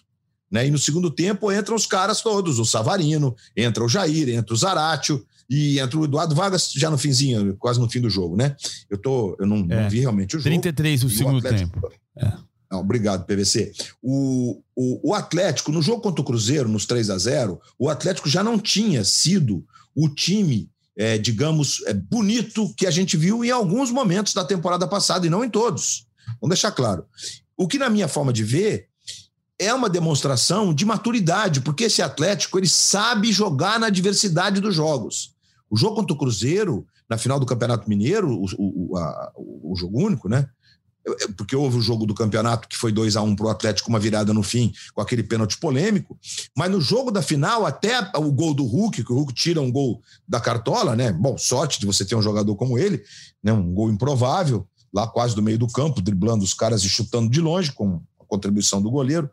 Né? E no segundo tempo entram os caras todos, o Savarino, entra o Jair, entra o Zaratio e entra o Eduardo Vargas já no finzinho, quase no fim do jogo, né? Eu, tô, eu não, é. não vi realmente o jogo. 33 o segundo o Atlético, tempo. É. Não, obrigado, PVC. O, o, o, Atlético, no jogo contra o Cruzeiro, nos 3 a 0 o Atlético já não tinha sido o time, é, digamos, é, bonito que a gente viu em alguns momentos da temporada passada, e não em todos. Vamos deixar claro. O que, na minha forma de ver, é uma demonstração de maturidade, porque esse Atlético ele sabe jogar na diversidade dos jogos. O jogo contra o Cruzeiro, na final do Campeonato Mineiro, o, o, a, o jogo único, né? Porque houve o jogo do campeonato que foi 2 a 1 um para o Atlético, uma virada no fim, com aquele pênalti polêmico. Mas no jogo da final, até o gol do Hulk, que o Hulk tira um gol da cartola, né? Bom, sorte de você ter um jogador como ele, né? um gol improvável, lá quase do meio do campo, driblando os caras e chutando de longe, com contribuição do goleiro.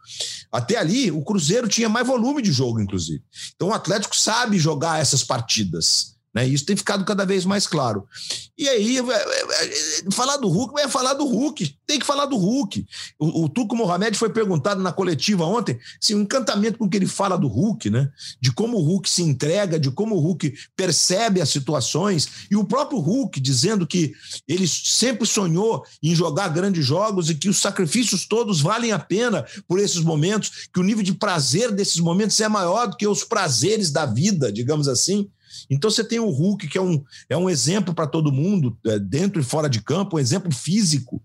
Até ali, o Cruzeiro tinha mais volume de jogo, inclusive. Então, o Atlético sabe jogar essas partidas. Né? Isso tem ficado cada vez mais claro. E aí, é, é, é, falar do Hulk é falar do Hulk. Tem que falar do Hulk. O, o Tuco Mohamed foi perguntado na coletiva ontem se assim, o encantamento com que ele fala do Hulk, né? De como o Hulk se entrega, de como o Hulk percebe as situações. E o próprio Hulk dizendo que ele sempre sonhou em jogar grandes jogos e que os sacrifícios todos valem a pena por esses momentos, que o nível de prazer desses momentos é maior do que os prazeres da vida, digamos assim. Então você tem o Hulk, que é um, é um exemplo para todo mundo, é, dentro e fora de campo, um exemplo físico.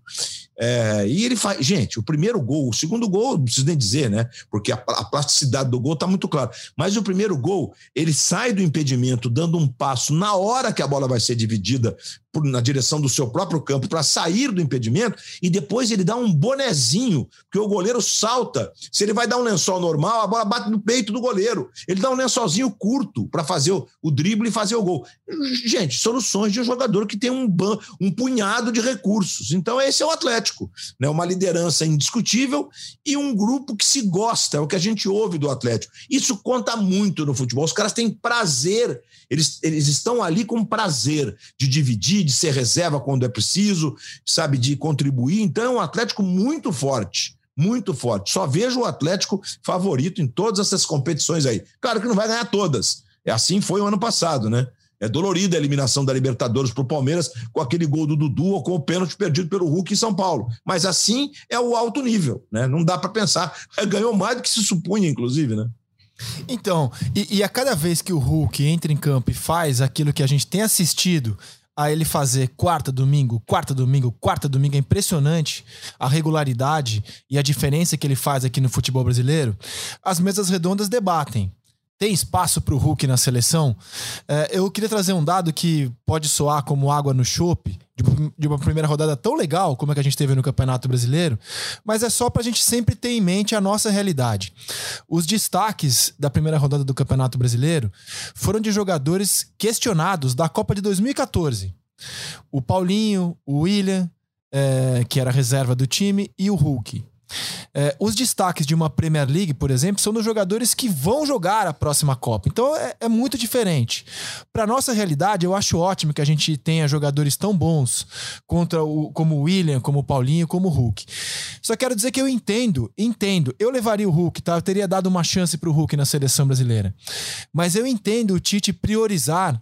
É, e ele faz. Gente, o primeiro gol, o segundo gol, não preciso nem dizer, né? Porque a, a plasticidade do gol está muito clara. Mas o primeiro gol, ele sai do impedimento, dando um passo na hora que a bola vai ser dividida na direção do seu próprio campo para sair do impedimento, e depois ele dá um bonezinho, que o goleiro salta. Se ele vai dar um lençol normal, a bola bate no peito do goleiro. Ele dá um lençolzinho curto para fazer o, o drible e fazer o gol. Gente, soluções de um jogador que tem um, ban, um punhado de recursos. Então, esse é o Atlético. Né? Uma liderança indiscutível e um grupo que se gosta, é o que a gente ouve do Atlético. Isso conta muito no futebol. Os caras têm prazer, eles, eles estão ali com prazer de dividir, de ser reserva quando é preciso, sabe, de contribuir. Então, é um Atlético muito forte muito forte. Só vejo o Atlético favorito em todas essas competições aí. Claro que não vai ganhar todas, é assim foi o ano passado, né? É dolorida a eliminação da Libertadores para o Palmeiras com aquele gol do Dudu ou com o pênalti perdido pelo Hulk em São Paulo. Mas assim é o alto nível, né? Não dá para pensar. Ganhou mais do que se supunha, inclusive, né? Então, e, e, a cada vez que o Hulk entra em campo e faz aquilo que a gente tem assistido a ele fazer quarta, domingo, quarta, domingo, quarta, domingo, é impressionante a regularidade e a diferença que ele faz aqui no futebol brasileiro, as mesas redondas debatem tem espaço para o Hulk na seleção? É, eu queria trazer um dado que pode soar como água no chope, de uma primeira rodada tão legal como a que a gente teve no Campeonato Brasileiro, mas é só para a gente sempre ter em mente a nossa realidade. Os destaques da primeira rodada do Campeonato Brasileiro foram de jogadores questionados da Copa de 2014. O Paulinho, o William, é, que era reserva do time, e o Hulk. É, os destaques de uma Premier League, por exemplo, são dos jogadores que vão jogar a próxima Copa. Então é, é muito diferente. Para nossa realidade, eu acho ótimo que a gente tenha jogadores tão bons contra o, como o William, como o Paulinho, como o Hulk. Só quero dizer que eu entendo, entendo. Eu levaria o Hulk, tá? Eu teria dado uma chance para o Hulk na seleção brasileira. Mas eu entendo o Tite priorizar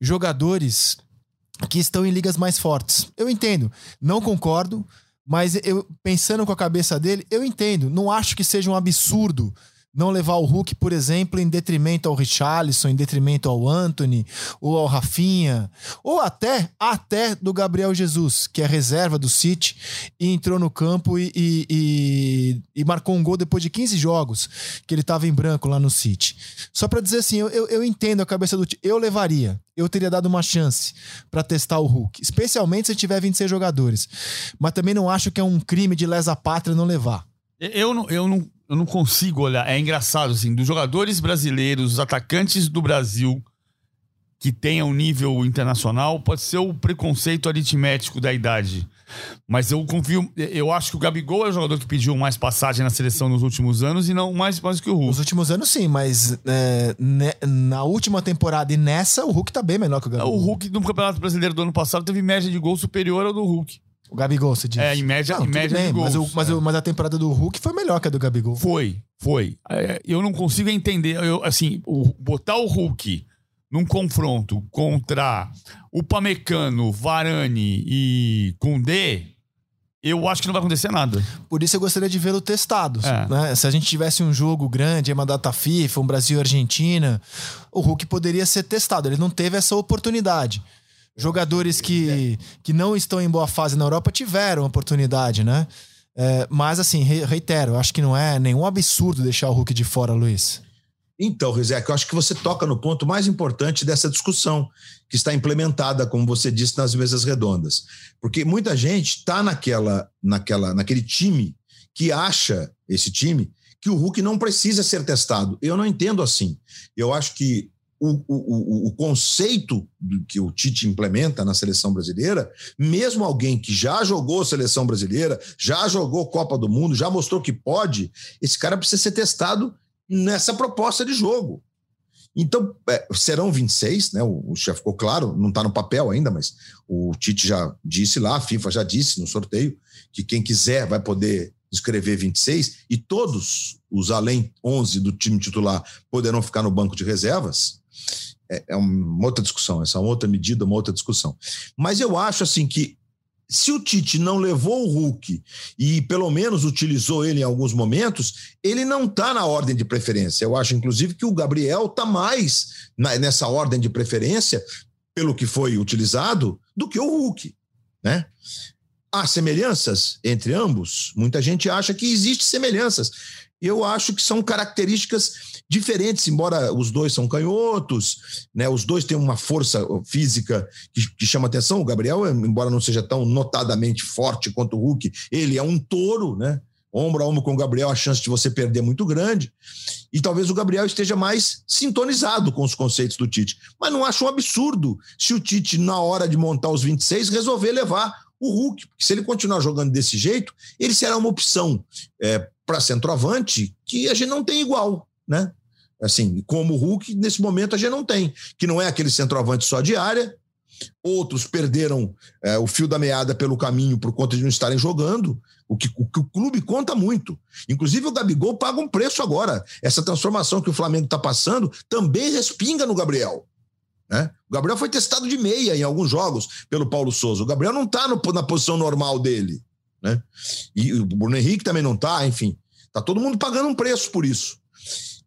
jogadores que estão em ligas mais fortes. Eu entendo. Não concordo. Mas eu pensando com a cabeça dele, eu entendo. Não acho que seja um absurdo não levar o Hulk, por exemplo, em detrimento ao Richarlison, em detrimento ao Anthony, ou ao Rafinha, ou até até do Gabriel Jesus, que é reserva do City e entrou no campo e, e, e, e marcou um gol depois de 15 jogos que ele estava em branco lá no City. Só para dizer assim, eu, eu, entendo a cabeça do eu levaria, eu teria dado uma chance para testar o Hulk, especialmente se tiver 26 jogadores. Mas também não acho que é um crime de lesa pátria não levar. Eu não, eu não eu não consigo olhar. É engraçado, assim, dos jogadores brasileiros, os atacantes do Brasil que tenham um nível internacional, pode ser o preconceito aritmético da idade. Mas eu confio. Eu acho que o Gabigol é o jogador que pediu mais passagem na seleção nos últimos anos e não mais, mais que o Hulk. Nos últimos anos, sim, mas é, ne, na última temporada e nessa, o Hulk tá bem melhor que o Gabigol. O Hulk no Campeonato Brasileiro do ano passado teve média de gol superior ao do Hulk. O Gabigol, você diz. É, em média, Não, em média bem, gols. mas, o- mas, É. o- mas a temporada do Hulk foi melhor que a do Gabigol. Foi, foi. É, eu não consigo entender, eu, assim, o- botar o Hulk num confronto contra o Pamecano, Varane e Koundé, eu acho que não vai acontecer nada. Por isso eu gostaria de vê-lo testado. É. né? Se a gente tivesse um jogo grande, uma data FIFA, um Brasil e Argentina, o Hulk poderia ser testado. Ele não teve essa oportunidade. Jogadores que, que não estão em boa fase na Europa tiveram oportunidade, né? É, mas assim, re- reitero, acho que não é nenhum absurdo deixar o Hulk de fora, Luiz. Então, Rizek, eu acho que você toca no ponto mais importante dessa discussão, que está implementada, como você disse, nas mesas redondas. Porque muita gente está naquela, naquela, naquele time que acha, esse time, que o Hulk não precisa ser testado. Eu não entendo assim. Eu acho que o, o, o, conceito que o Tite implementa na seleção brasileira, mesmo alguém que já jogou seleção brasileira, já jogou Copa do Mundo, já mostrou que pode, esse cara precisa ser testado nessa proposta de jogo. Então, é, serão 26, né? O, o já ficou claro, não está no papel ainda, mas o Tite já disse lá, a FIFA já disse no sorteio, que quem quiser vai poder escrever 26 e todos os além 11 do time titular poderão ficar no banco de reservas. É, é uma outra discussão, essa é uma outra medida, uma outra discussão. Mas eu acho assim que se o Tite não levou o Hulk e pelo menos utilizou ele em alguns momentos, ele não está na ordem de preferência. Eu acho, inclusive, que o Gabriel está mais na- nessa ordem de preferência, pelo que foi utilizado, do que o Hulk. Né? Há semelhanças entre ambos? Muita gente acha que existe semelhanças. Eu acho que são características diferentes, embora os dois são canhotos, né? Os dois têm uma força física que, que chama atenção. O Gabriel, embora não seja tão notadamente forte quanto o Hulk, ele é um touro, né? Ombro a ombro com o Gabriel, a chance de você perder é muito grande. E talvez o Gabriel esteja mais sintonizado com os conceitos do Tite. Mas não acho um absurdo se o Tite, na hora de montar os 26, resolver levar o Hulk. Porque se ele continuar jogando desse jeito, ele será uma opção é, para centroavante que a gente não tem igual, né? Assim, como o Hulk, nesse momento a gente não tem, que não é aquele centroavante só de área. Outros perderam é, o fio da meada pelo caminho por conta de não estarem jogando. O que, o que o clube conta muito. Inclusive, o Gabigol paga um preço agora. Essa transformação que o Flamengo está passando também respinga no Gabriel. Né? O Gabriel foi testado de meia em alguns jogos pelo Paulo Souza. O Gabriel não está na posição normal dele. Né? E o Bruno Henrique também não está, enfim. Tá todo mundo pagando um preço por isso.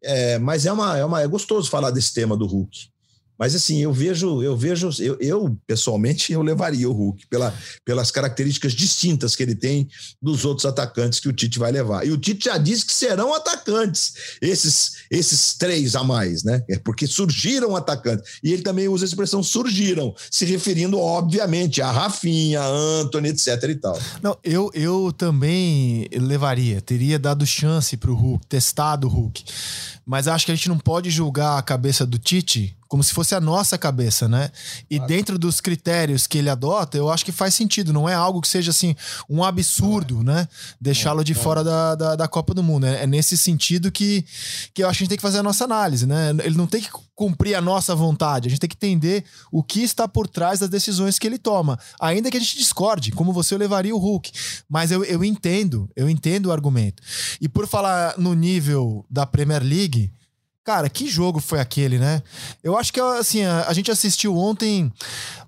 É, mas é, uma, é, uma, é gostoso falar desse tema do Hulk. Mas assim, eu vejo, eu vejo, eu, eu, pessoalmente eu levaria o Hulk pela, pelas características distintas que ele tem dos outros atacantes que o Tite vai levar. E o Tite já disse que serão atacantes, esses, esses três a mais, né? É porque surgiram atacantes. E ele também usa a expressão surgiram, se referindo, obviamente, a Rafinha, a Anthony, etc. e tal. Não, eu, eu também levaria, teria dado chance pro Hulk, testado o Hulk. Mas acho que a gente não pode julgar a cabeça do Tite como se fosse a nossa cabeça, né? E claro. dentro dos critérios que ele adota, eu acho que faz sentido. Não é algo que seja assim um absurdo, né? Deixá-lo de fora da, da, da, Copa do Mundo. É, nesse sentido que, que eu acho que a gente tem que fazer a nossa análise, né? Ele não tem que cumprir a nossa vontade, a gente tem que entender o que está por trás das decisões que ele toma. Ainda que a gente discorde, como você levaria o Hulk. Mas eu, eu entendo, eu entendo o argumento. E por falar no nível da Premier League, Cara, que jogo foi aquele, né? Eu acho que assim, a, gente assistiu ontem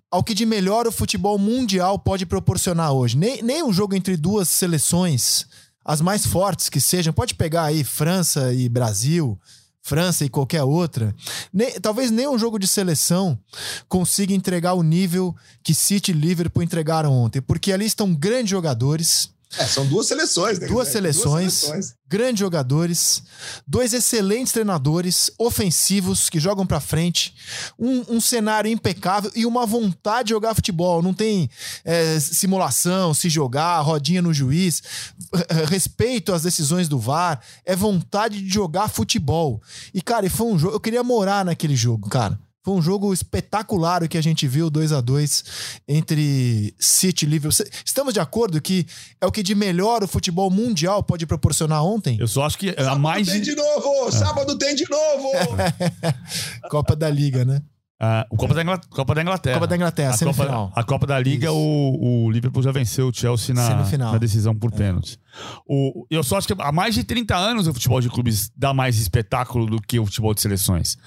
ao que de melhor o futebol mundial pode proporcionar hoje. Nem, nem um jogo entre duas seleções, as mais fortes que sejam, pode pegar aí França e Brasil, França e qualquer outra. Nem, talvez nem um jogo de seleção consiga entregar o nível que City e Liverpool entregaram ontem, porque ali estão grandes jogadores. É, são duas seleções, né? Duas seleções, duas seleções, grandes jogadores, dois excelentes treinadores ofensivos que jogam para frente, um, um, cenário impecável e uma vontade de jogar futebol. Não tem é, simulação, se jogar, rodinha no juiz, respeito às decisões do VAR, é vontade de jogar futebol. E, cara, foi um jogo. Eu queria morar naquele jogo, cara. Foi um jogo espetacular o que a gente viu 2 a 2 entre City e Liverpool. Estamos de acordo que é o que de melhor o futebol mundial pode proporcionar ontem? Eu só acho que a Sábado mais tem de novo, sábado tem de novo. Copa da Liga, né? Ah, o Copa, da Inglaterra, Copa da Inglaterra. Copa da Inglaterra, a semifinal. Copa, a Copa da Liga, Isso. o, o Liverpool já venceu o Chelsea na, na decisão por pênalti. O, eu só acho que há mais de 30 anos o futebol de clubes dá mais espetáculo do que o futebol de seleções.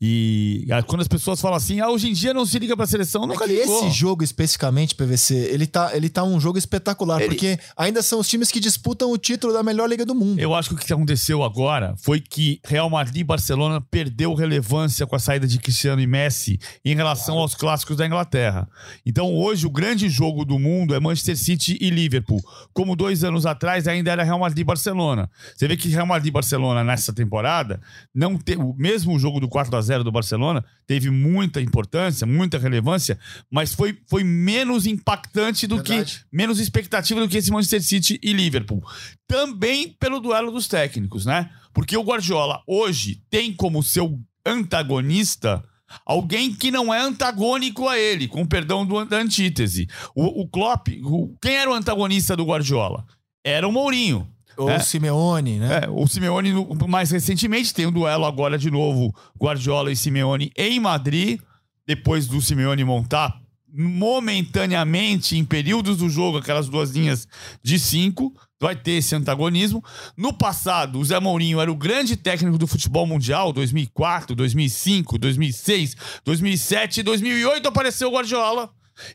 E ah, quando as pessoas falam assim, ah, hoje em dia não se liga pra seleção, É nunca que ligou. esse jogo especificamente, PVC, ele tá, ele tá um jogo espetacular, Ele- porque ainda são os times que disputam o título da melhor liga do mundo. Eu acho que o que aconteceu agora foi que Real Madrid e Barcelona perdeu relevância com a saída de Cristiano e Messi em relação aos clássicos da Inglaterra. Então hoje o grande jogo do mundo é Manchester City e Liverpool. Como dois anos atrás ainda era Real Madrid e Barcelona. Você vê que Real Madrid e Barcelona nessa temporada não te, o mesmo jogo do 4 a 0 do Barcelona teve muita importância, muita relevância, mas foi, foi menos impactante do Verdade. que menos expectativa do que esse Manchester City e Liverpool. Também pelo duelo dos técnicos, né? Porque o Guardiola hoje tem como seu antagonista alguém que não é antagônico a ele, com perdão do, da antítese. O, o Klopp, o- quem era o antagonista do Guardiola? Era o Mourinho. Ou É. o Simeone, né? É, o Simeone, mais recentemente, tem um duelo agora de novo, Guardiola e Simeone em Madrid, depois do Simeone montar momentaneamente, em períodos do jogo, aquelas duas linhas de cinco, vai ter esse antagonismo. No passado, o Zé Mourinho era o grande técnico do futebol mundial, 2004, 2005, 2006, 2007, 2008 apareceu o Guardiola.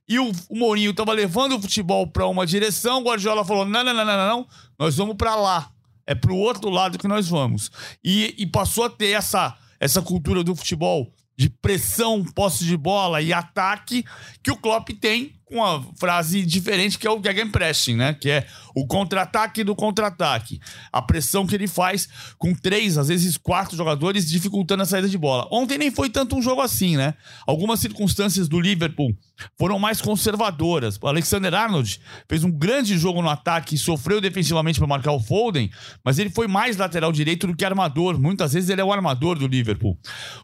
E o, o Mourinho estava levando o futebol para uma direção, o Guardiola falou: não, não, não, não, não, nós vamos para lá. É pro outro lado que nós vamos. E, e passou a ter essa, essa cultura do futebol de pressão, posse de bola e ataque que o Klopp tem uma frase diferente que é o Gegenpressing, né? Que é o contra-ataque do contra-ataque. A pressão que ele faz com três, às vezes quatro jogadores dificultando a saída de bola. Ontem nem foi tanto um jogo assim, né? Algumas circunstâncias do Liverpool foram mais conservadoras. O Alexander Arnold fez um grande jogo no ataque e sofreu defensivamente para marcar o Foden, mas ele foi mais lateral direito do que armador. Muitas vezes ele é o armador do Liverpool.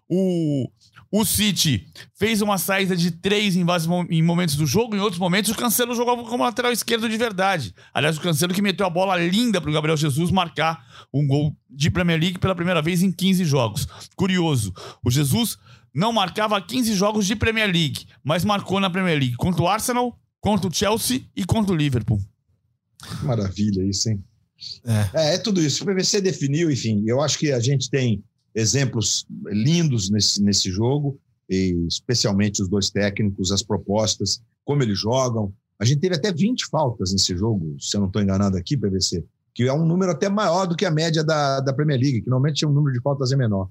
O, o City fez uma saída de três em, vários em momentos do jogo, em outros momentos o Cancelo jogava como lateral esquerdo de verdade. Aliás, o Cancelo que meteu a bola linda para o Gabriel Jesus marcar um gol de Premier League pela primeira vez em 15 jogos. Curioso, o Jesus não marcava 15 jogos de Premier League, mas marcou na Premier League contra o Arsenal, contra o Chelsea e contra o Liverpool. Maravilha isso, hein? É. É, é tudo isso. O PVC definiu, enfim. Eu acho que a gente tem exemplos lindos nesse, nesse jogo, especialmente os dois técnicos, as propostas, como eles jogam. A gente teve até 20 faltas nesse jogo, se eu não estou enganado aqui, PVC, que é um número até maior do que a média da, da Premier League, que normalmente o número de faltas é menor.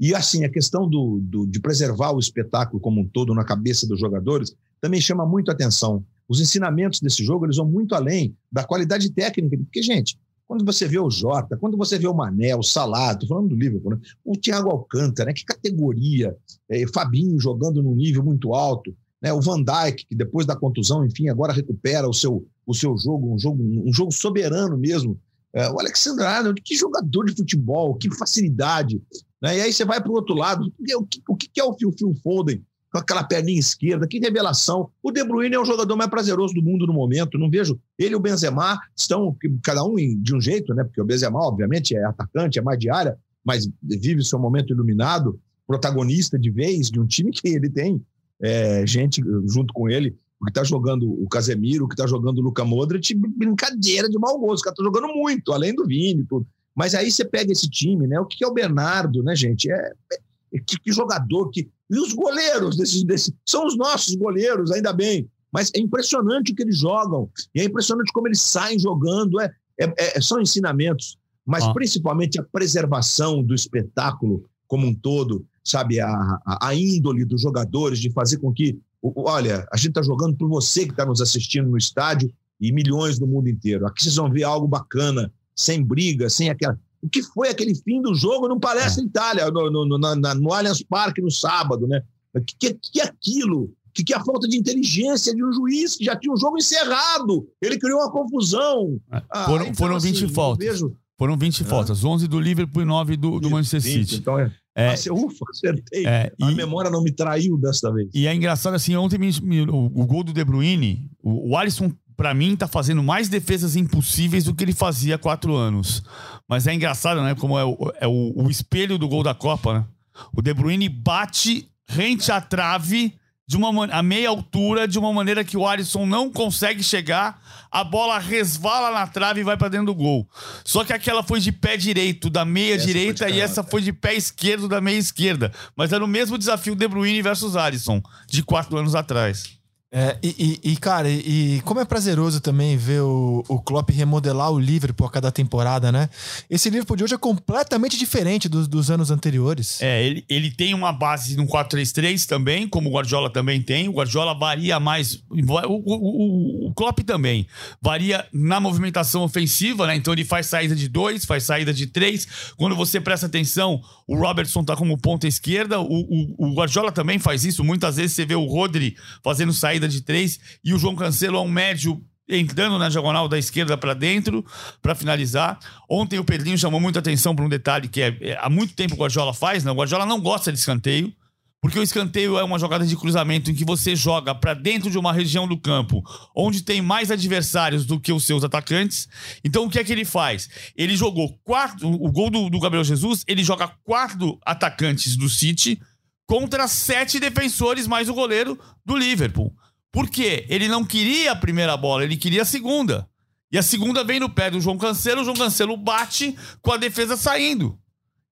E assim, a questão do, do- de preservar o espetáculo como um todo na cabeça dos jogadores também chama muito atenção. Os ensinamentos desse jogo eles vão muito além da qualidade técnica, porque, gente, quando você vê o Jota, quando você vê o Mané, o Salah, tô falando do Liverpool, né? o Thiago Alcântara, né? que categoria, é, Fabinho jogando num nível muito alto, né? o Van Dijk, que depois da contusão, enfim, agora recupera o seu, o seu jogo, um jogo, um jogo soberano mesmo. É, o Alexander Arnold, que jogador de futebol, que facilidade. Né? E aí você vai para o outro lado, o que, o que é o Phil Foden? Com aquela perninha esquerda, que revelação. O De Bruyne é o jogador mais prazeroso do mundo no momento, não vejo. Ele e o Benzema estão, cada um de um jeito, né? Porque o Benzema, obviamente, é atacante, é mais de área, mas vive seu momento iluminado, protagonista de vez de um time que ele tem é, gente junto com ele, o que está jogando o Casemiro, o que está jogando o Luka Modric, brincadeira de mau gosto, o cara tá jogando muito, além do Vini tudo. Mas aí você pega esse time, né? O que é o Bernardo, né, gente? É, é- que, que jogador, que e os goleiros desses, desses são os nossos goleiros, ainda bem. Mas é impressionante o que eles jogam. E é impressionante como eles saem jogando. É, é- é- são ensinamentos, mas Ah. principalmente a preservação do espetáculo como um todo, sabe? A, a, a índole dos jogadores, de fazer com que. Olha, a gente está jogando por você que está nos assistindo no estádio e milhões no mundo inteiro. Aqui vocês vão ver algo bacana, sem briga, sem aquela. O que foi aquele fim do jogo no Palestra Itália, no, no, no, na- no Allianz Parque no sábado, né? O que, que, que é aquilo? O que, que é a falta de inteligência de um juiz que já tinha o jogo encerrado? Ele criou uma confusão. Ah, Foram- foram 20 eu faltas. vejo- Foram 20 faltas, 11 do Liverpool e 9 do, do Manchester 20, City. Então é. É. Ufa, acertei. É, A e- memória não me traiu desta vez. E é engraçado assim, ontem me- me- o, o gol do De Bruyne, o, o Alisson, pra mim, tá fazendo mais defesas impossíveis do que ele fazia há quatro anos. Mas é engraçado, né? Como é o, é o, o espelho do gol da Copa, né? O De Bruyne bate rente à trave de uma a meia altura de uma maneira que o Alisson não consegue chegar, a bola resvala na trave e vai para dentro do gol. Só que aquela foi de pé direito da meia essa direita e essa foi de pé esquerdo da meia esquerda, mas era o mesmo desafio De Bruyne versus Alisson de quatro anos atrás. É, e, e, e, cara, e, como é prazeroso também ver o, o Klopp remodelar o Liverpool a cada temporada, né? Esse Liverpool de hoje é completamente diferente dos, dos anos anteriores. É, ele, ele tem uma base no 4-3-3 também, como o Guardiola também tem. O Guardiola varia mais. O, o, o, Klopp também varia na movimentação ofensiva, né? Então ele faz saída de dois, faz saída de três. Quando você presta atenção, o Robertson tá como ponta esquerda. O, o, o Guardiola também faz isso. Muitas vezes você vê o Rodri fazendo saída saída de três e o João Cancelo é um médio entrando na diagonal da esquerda para dentro para finalizar. Ontem o Pedrinho chamou muita atenção para um detalhe que é, é, há muito tempo o Guardiola faz, né? O Guardiola não gosta de escanteio. Porque o escanteio é uma jogada de cruzamento em que você joga para dentro de uma região do campo onde tem mais adversários do que os seus atacantes. Então o que é que ele faz? Ele jogou quatro. O gol do, do Gabriel Jesus, ele joga quatro atacantes do City contra sete defensores mais o goleiro do Liverpool. Por quê? Ele não queria a primeira bola, ele queria a segunda. E a segunda vem no pé do João Cancelo, o João Cancelo bate com a defesa saindo.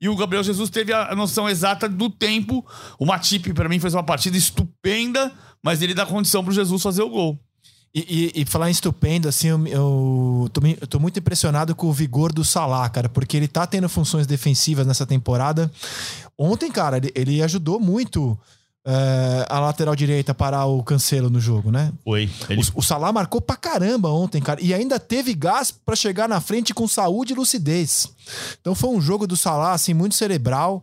E o Gabriel Jesus teve a noção exata do tempo. O Matip, para mim, fez uma partida estupenda, mas ele dá condição pro Jesus fazer o gol. E, e, e, falar em estupendo, assim, eu, eu, tô, eu, tô, muito impressionado com o vigor do Salah, cara, porque ele tá tendo funções defensivas nessa temporada. Ontem, cara, ele, ele ajudou muito é, a lateral direita parar o Cancelo no jogo, né? Foi. Ele... O, o Salah marcou pra caramba ontem, cara. E ainda teve gás para chegar na frente com saúde e lucidez. Então foi um jogo do Salah, assim, muito cerebral.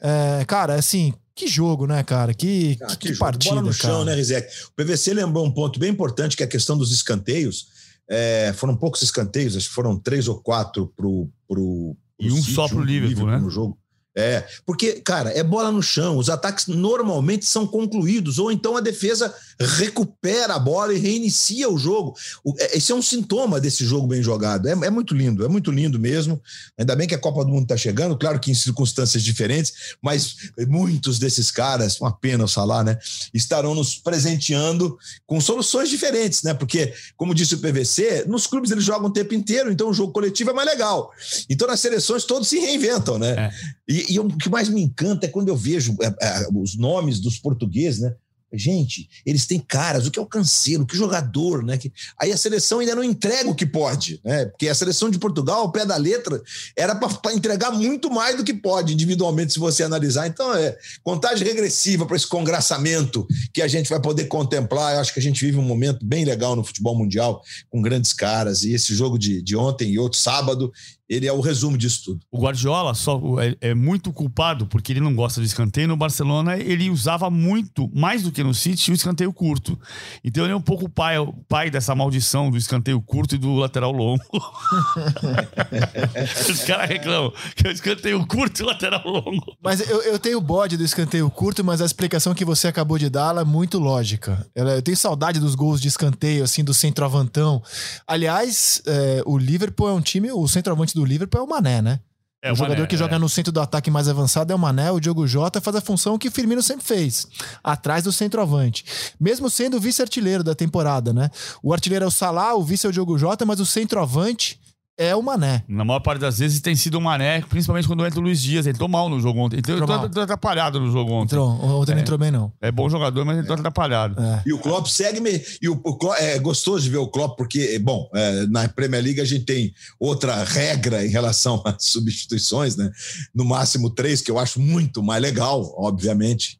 É, cara, assim, que jogo, né, cara? Que, ah, que, que partida, Bola no cara. chão, né, Rizek? O PVC lembrou um ponto bem importante, que é a questão dos escanteios. É, foram poucos escanteios, acho que foram três ou quatro pro, pro, pro e um só pro Liverpool, né? No jogo. É, porque, cara, é bola no chão. Os ataques normalmente são concluídos, ou então a defesa recupera a bola e reinicia o jogo. É, esse é um sintoma desse jogo bem jogado. É, é muito lindo, é muito lindo mesmo. Ainda bem que a Copa do Mundo está chegando, claro que em circunstâncias diferentes, mas muitos desses caras, uma pena o Salah, né? Estarão nos presenteando com soluções diferentes, né? Porque, como disse o PVC, nos clubes eles jogam o tempo inteiro, então o jogo coletivo é mais legal. Então nas seleções todos se reinventam, né? É. E, e, o que mais me encanta é quando eu vejo é, é, os nomes dos portugueses, né? Gente, eles têm caras, o que é o Cancelo, o que jogador, né? Que, aí a seleção ainda não entrega o que pode, né? Porque a seleção de Portugal, ao pé da letra, era para entregar muito mais do que pode individualmente, se você analisar. Então, é contagem regressiva para esse congraçamento que a gente vai poder contemplar. Eu acho que a gente vive um momento bem legal no futebol mundial, com grandes caras. E esse jogo de, de ontem e outro sábado, ele é o resumo disso tudo. O Guardiola só é, é, muito culpado porque ele não gosta de escanteio. No Barcelona, ele usava muito, mais do que no City, o escanteio curto. Então ele é um pouco o pai, o pai dessa maldição do escanteio curto e do lateral longo. Os caras reclamam que é o escanteio curto e o lateral longo. Mas eu, eu tenho bode do escanteio curto, mas a explicação que você acabou de dar é muito lógica. Eu tenho saudade dos gols de escanteio, assim, do centroavantão. Aliás, é, o Liverpool é um time, o centroavante do Liverpool é o Mané, né? É o, o jogador Mané, que é. joga no centro do ataque mais avançado é o Mané, o Diogo Jota faz a função que o Firmino sempre fez, atrás do centroavante. Mesmo sendo o vice-artilheiro da temporada, né? O artilheiro é o Salah, o vice é o Diogo Jota, mas o centroavante é o Mané. Na maior parte das vezes tem sido o Mané, principalmente quando entra o Luiz Dias. Ele entrou mal no jogo ontem. Ele entrou, entrou atrapalhado no jogo ontem. Entrou. Ontem é, não entrou bem, não. É bom jogador, mas entrou atrapalhado. É. E o Klopp segue. Me... E o, o é gostoso de ver o Klopp, porque, bom, é, na Premier League a gente tem outra regra em relação às substituições, né? No máximo três, que eu acho muito mais legal, obviamente.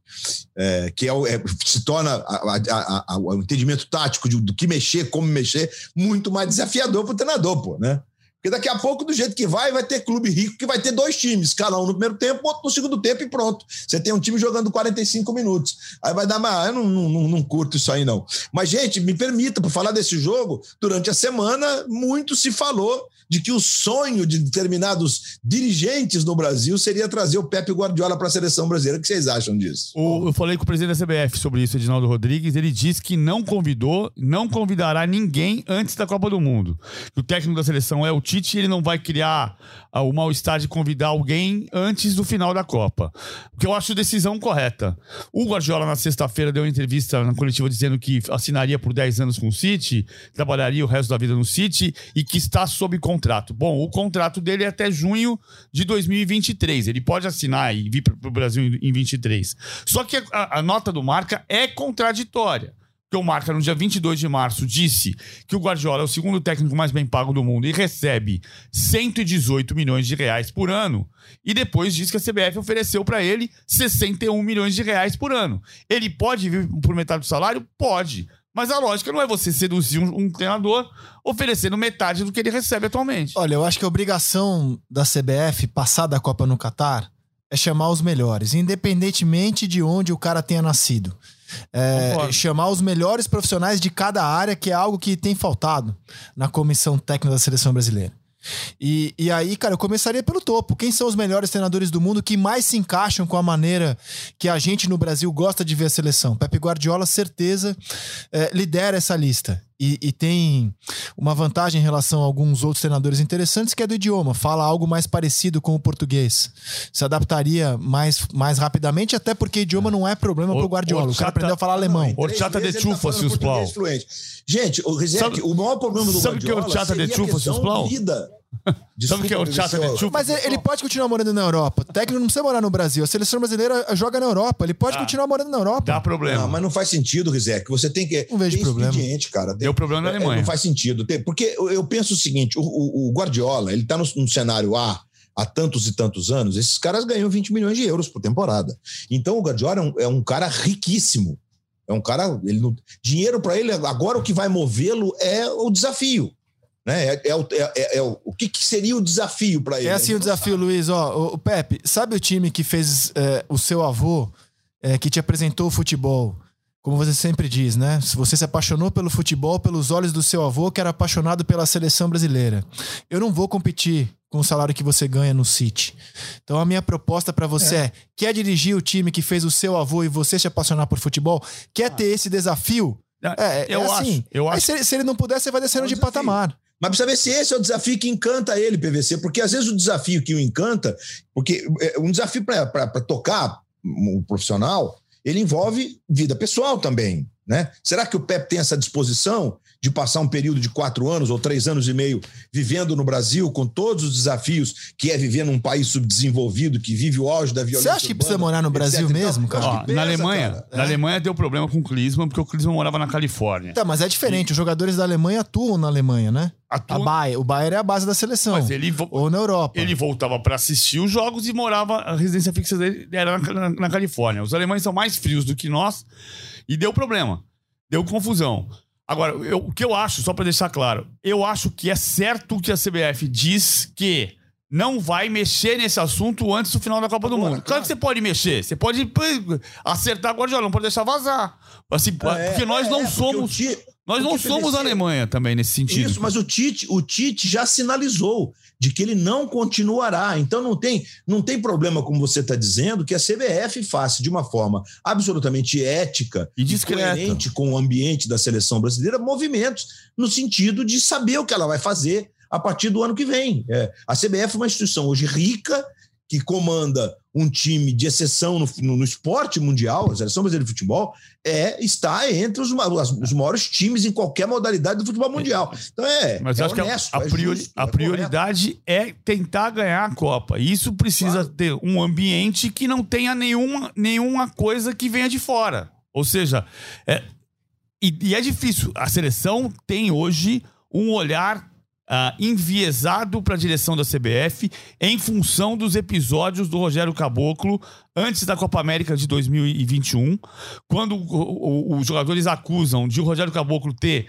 É, que é, é, se torna a, a, a, o entendimento tático de, do que mexer, como mexer, muito mais desafiador para o treinador, pô, né? Porque daqui a pouco, do jeito que vai, vai ter clube rico que vai ter dois times, cada um no primeiro tempo, outro no segundo tempo e pronto. Você tem um time jogando 45 minutos. Aí vai dar mais. Eu não, não, não curto isso aí, não. Mas, gente, me permita, por falar desse jogo, durante a semana, muito se falou de que o sonho de determinados dirigentes no Brasil seria trazer o Pepe Guardiola para a seleção brasileira. O que vocês acham disso? Eu falei com o presidente da CBF sobre isso, Edinaldo Rodrigues. Ele disse que não convidou, não convidará ninguém antes da Copa do Mundo. O técnico da seleção é o Tite ele não vai criar ah, o mal-estar de convidar alguém antes do final da Copa. O que eu acho decisão correta. O Guardiola, na sexta-feira, deu uma entrevista na coletiva dizendo que assinaria por 10 anos com o City, trabalharia o resto da vida no City e que está sob contrato. Bom, o contrato dele é até junho de 2023. Ele pode assinar e vir para o Brasil em 23. Só que a, a nota do Marca é contraditória que o Marca, no dia 22 de março, disse que o Guardiola é o segundo técnico mais bem pago do mundo e recebe 118 milhões de reais por ano. E depois disse que a CBF ofereceu para ele 61 milhões de reais por ano. Ele pode vir por metade do salário? Pode. Mas a lógica não é você seduzir um, um, treinador oferecendo metade do que ele recebe atualmente. Olha, eu acho que a obrigação da CBF passar da Copa no Catar é chamar os melhores, independentemente de onde o cara tenha nascido. É, chamar os melhores profissionais de cada área, que é algo que tem faltado na comissão técnica da seleção brasileira. E, e aí, cara, eu começaria pelo topo. Quem são os melhores treinadores do mundo que mais se encaixam com a maneira que a gente no Brasil gosta de ver a seleção? Pepe Guardiola, certeza, é, lidera essa lista. E, e, tem uma vantagem em relação a alguns outros treinadores interessantes, que é do idioma. Fala algo mais parecido com o português. Se adaptaria mais, mais rapidamente, até porque idioma não é problema o, pro Guardiola. O, cara aprendeu a falar alemão. Horchata de chufa, se os plau. Gente, o o maior problema do sabe Guardiola que horchata de chufa, se os plau? Vida. Desculpa, Sabe o que é horchata de chuva? Mas ele pode continuar morando na Europa. O técnico não precisa morar no Brasil. A seleção brasileira joga na Europa. Ele pode ah, continuar morando na Europa. Dá problema. Não, mas não faz sentido, Rizek. Você tem que. Não vejo problema. cara. Deu problema na Alemanha. É, não faz sentido. Porque eu penso o seguinte: o, o, o Guardiola, ele tá no, no cenário A há tantos e tantos anos, esses caras ganham 20 milhões de euros por temporada. Então o Guardiola é um, é um cara riquíssimo. É um cara. Ele não, dinheiro para ele, agora o que vai movê-lo é o desafio. Né? É, é, é, é, o, o que, que, seria o desafio para ele? É assim o desafio, Luiz. Ó, o, o Pepe, sabe o time que fez é, o seu avô, é, que te apresentou o futebol? Como você sempre diz, né? Se você se apaixonou pelo futebol pelos olhos do seu avô, que era apaixonado pela seleção brasileira. Eu não vou competir com o salário que você ganha no City. Então a minha proposta para você é. é: quer dirigir o time que fez o seu avô e você se apaixonar por futebol? Quer ah. ter esse desafio? É, eu assim. Acho, eu acho. Se, se, ele não puder, você vai descendo é um de desafio. patamar. Mas precisa ver se esse é o desafio que encanta ele, PVC, porque às vezes o desafio que o encanta, porque é, um desafio para tocar um profissional, ele envolve vida pessoal também. Né? Será que o Pep tem essa disposição de passar um período de quatro anos ou três anos e meio vivendo no Brasil com todos os desafios que é viver num país subdesenvolvido que vive o auge da violência? Você acha que precisa morar no Brasil mesmo, cara? Ó, pesa, na Alemanha, cara. na é. Alemanha deu problema com o Klinsmann porque o Klinsmann morava na Califórnia. Tá, mas é diferente. E... Os jogadores da Alemanha atuam na Alemanha, né? Atuam... A Bayer, o Bayern é a base da seleção. Mas ele vo... ou na Europa. Ele voltava para assistir os jogos e morava a residência fixa dele era na, na, na Califórnia. Os alemães são mais frios do que nós e deu problema. Deu confusão. Agora, eu, o que eu acho, só para deixar claro, eu acho que é certo que a CBF diz que não vai mexer nesse assunto antes do final da Copa do Mundo. Claro que você pode mexer, você pode acertar agora, não pode deixar vazar. Assim, é, porque nós é, não é, somos. Nós não somos a Alemanha também nesse sentido. Isso, mas o Tite, o Tite já sinalizou de que ele não continuará. Então não tem, não tem problema, como você está dizendo, que a CBF faça de uma forma absolutamente ética e discreta. coerente com o ambiente da seleção brasileira movimentos no sentido de saber o que ela vai fazer a partir do ano que vem. É, a CBF é uma instituição hoje rica que comanda um time de exceção no, no, no, esporte mundial, a seleção brasileira de futebol, é, está entre os, os, maiores times em qualquer modalidade do futebol mundial. Então é. Mas é acho honesto, que a, a, é priori, justo, a é prioridade é tentar ganhar a Copa. Isso precisa claro. ter um ambiente que não tenha nenhuma, nenhuma coisa que venha de fora. Ou seja, é, e, e é difícil. A seleção tem hoje um olhar uh, enviesado para a direção da CBF em função dos episódios do Rogério Caboclo antes da Copa América de 2021, quando os jogadores acusam de o Rogério Caboclo ter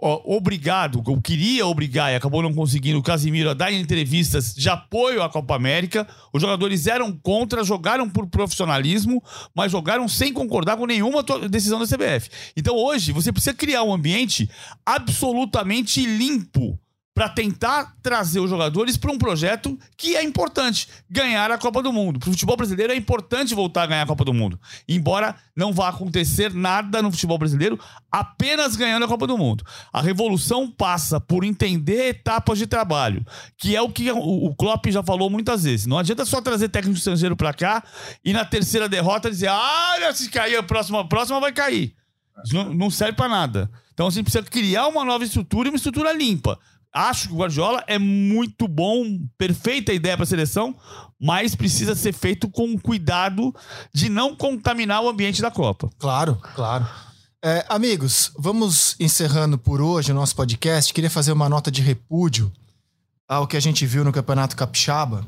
obrigado, ou queria obrigar e acabou não conseguindo o Casimiro a dar entrevistas de apoio à Copa América. Os jogadores eram contra, jogaram por profissionalismo, mas jogaram sem concordar com nenhuma decisão da CBF. Então hoje você precisa criar um ambiente absolutamente limpo para tentar trazer os jogadores para um projeto que é importante, ganhar a Copa do Mundo. Para o futebol brasileiro é importante voltar a ganhar a Copa do Mundo, embora não vá acontecer nada no futebol brasileiro apenas ganhando a Copa do Mundo. A revolução passa por entender etapas de trabalho, que é o que o Klopp já falou muitas vezes. Não adianta só trazer técnico estrangeiro para cá e na terceira derrota dizer: "Ah, se cair a próxima, a próxima vai cair". Não, não serve para nada. Então a gente precisa criar uma nova estrutura e uma estrutura limpa. Acho que o Guardiola é muito bom, perfeita ideia para a seleção, mas precisa ser feito com cuidado de não contaminar o ambiente da Copa. Claro, claro. É, amigos, vamos encerrando por hoje o nosso podcast. Queria fazer uma nota de repúdio ao que a gente viu no Campeonato Capixaba,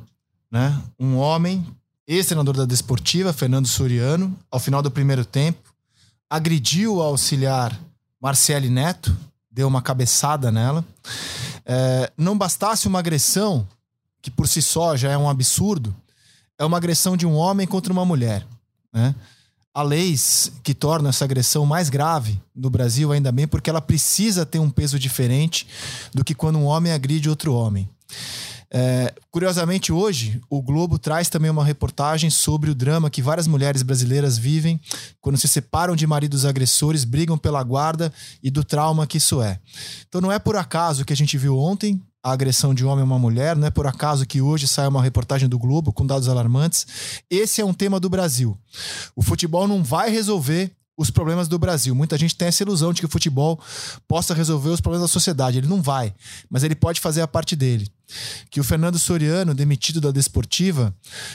né? Um homem, ex-treinador da Desportiva, Fernando Soriano, ao final do primeiro tempo, agrediu o auxiliar Marcele Neto, deu uma cabeçada nela. É, não bastasse uma agressão, que por si só já é um absurdo, é uma agressão de um homem contra uma mulher. Né? Há leis que tornam essa agressão mais grave no Brasil, ainda bem, porque ela precisa ter um peso diferente do que quando um homem agride outro homem. É, curiosamente, hoje, o Globo traz também uma reportagem sobre o drama que várias mulheres brasileiras vivem quando se separam de maridos agressores, brigam pela guarda e do trauma que isso é. Então, não é por acaso que a gente viu ontem a agressão de um homem a uma mulher, não é por acaso que hoje sai uma reportagem do Globo com dados alarmantes. Esse é um tema do Brasil. O futebol não vai resolver os problemas do Brasil. Muita gente tem essa ilusão de que o futebol possa resolver os problemas da sociedade. Ele não vai, mas ele pode fazer a parte dele. Que o Fernando Soriano, demitido da Desportiva,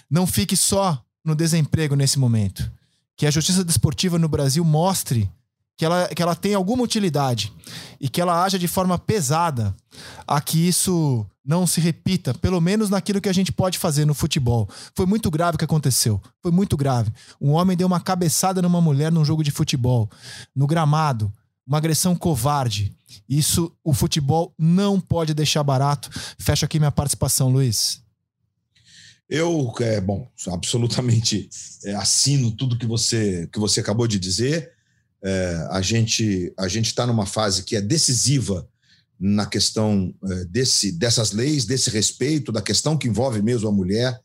não fique só no desemprego nesse momento. Que a justiça desportiva no Brasil mostre que ela, que ela tem alguma utilidade e que ela haja de forma pesada a que isso não se repita, pelo menos naquilo que a gente pode fazer no futebol. Foi muito grave o que aconteceu. Foi muito grave. Um homem deu uma cabeçada numa mulher num jogo de futebol, no gramado, uma agressão covarde. Isso o futebol não pode deixar barato. Fecho aqui minha participação, Luiz. Eu, é, bom, absolutamente é, assino tudo que você, que você acabou de dizer. É, a gente a gente está numa fase que é decisiva na questão é, desse, dessas leis, desse respeito, da questão que envolve mesmo a mulher,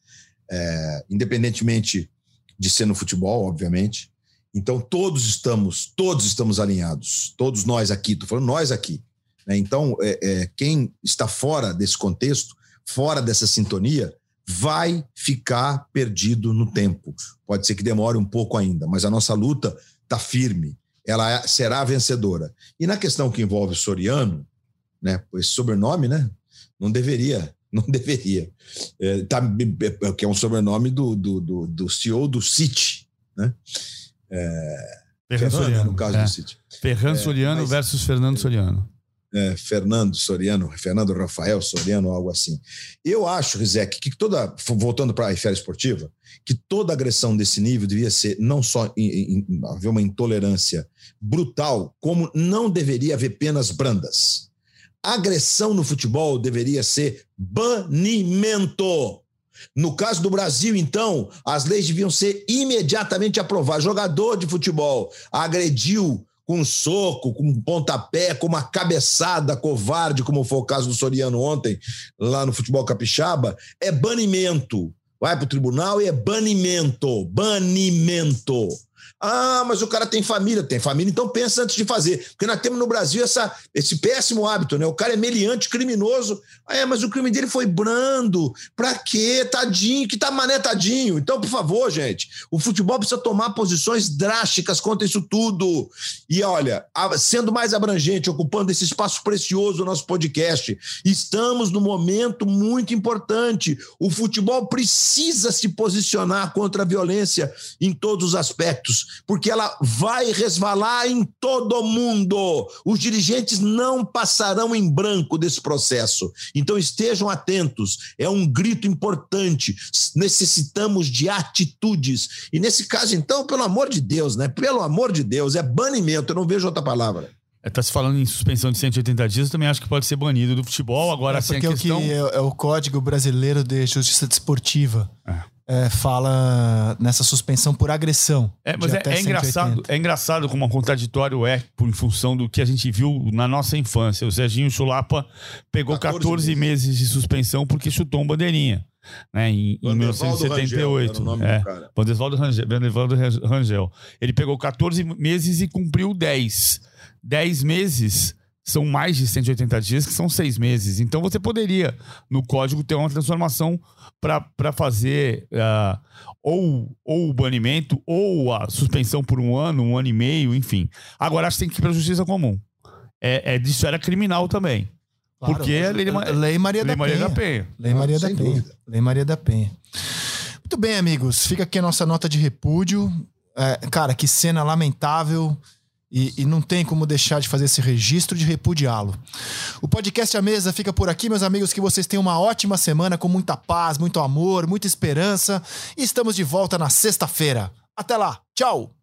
é, independentemente de ser no futebol, obviamente. Então todos estamos todos estamos alinhados, todos nós aqui, estou falando nós aqui. Né? Então é, é, quem está fora desse contexto, fora dessa sintonia, vai ficar perdido no tempo. Pode ser que demore um pouco ainda, mas a nossa luta está firme ela é, será vencedora. E na questão que envolve o Soriano, né, esse sobrenome, né, não deveria, não deveria, é, tá, é, que é um sobrenome do, do, do, do CEO do City, né? É, Ferran Soriano, no caso é. do City. Ferran é, Soriano mas, versus Fernando Soriano é, Fernando Soriano, Fernando Rafael Soriano, algo assim. Eu acho, Rizek, que toda, voltando para a esfera esportiva, que toda agressão desse nível devia ser não só em, em, haver uma intolerância brutal, como não deveria haver penas brandas. Agressão no futebol deveria ser banimento. No caso do Brasil, então, as leis deviam ser imediatamente aprovadas. Jogador de futebol agrediu com soco, com pontapé, com uma cabeçada covarde, como foi o caso do Soriano ontem, lá no futebol capixaba, é banimento. Vai para o tribunal e é banimento. Banimento. Ah, mas o cara tem família, tem família, então pensa antes de fazer. Porque nós temos no Brasil essa, esse péssimo hábito, né? O cara é meliante, criminoso. Ah, é, mas o crime dele foi brando. Pra quê? Tadinho, que tá mané tadinho. Então, por favor, gente, o futebol precisa tomar posições drásticas contra isso tudo. E olha, sendo mais abrangente, ocupando esse espaço precioso do nosso podcast, estamos num momento muito importante. O futebol precisa se posicionar contra a violência em todos os aspectos porque ela vai resvalar em todo mundo. Os dirigentes não passarão em branco desse processo. Então estejam atentos. É um grito importante. Necessitamos de atitudes. E nesse caso, então, pelo amor de Deus, né? Pelo amor de Deus, é banimento. Eu não vejo outra palavra. Está é, se falando em suspensão de 180 dias, eu também acho que pode ser banido do futebol. Agora, é porque assim, a questão... o que é, é, o Código Brasileiro de Justiça Desportiva. É. é, fala nessa suspensão por agressão. É, mas é, é engraçado, é engraçado como um contraditório é por, em função do que a gente viu na nossa infância. O Serginho Chulapa pegou 14, 14 meses. meses de suspensão porque chutou um bandeirinha. Né, em, em 1978. Rangel, é, Vandevaldo Rangel, Vandevaldo Rangel. Ele pegou 14 meses e cumpriu 10. 10 meses são mais de 180 dias, que são seis meses. Então você poderia, no código, ter uma transformação para fazer uh, ou, ou o banimento ou a suspensão por um ano, um ano e meio, enfim. Agora acho que tem que ir para a justiça comum. É, é disso era criminal também. Claro, porque é lei, lei Maria, lei da, Maria Penha. da Penha. Lei Maria da Penha. Dúvida. Lei Maria da Penha. Muito bem, amigos. Fica aqui a nossa nota de repúdio. É, cara, que cena lamentável. E, e, não tem como deixar de fazer esse registro de repudiá-lo. O podcast A Mesa fica por aqui, meus amigos. Que vocês tenham uma ótima semana com muita paz, muito amor, muita esperança. E estamos de volta na sexta-feira. Até lá. Tchau.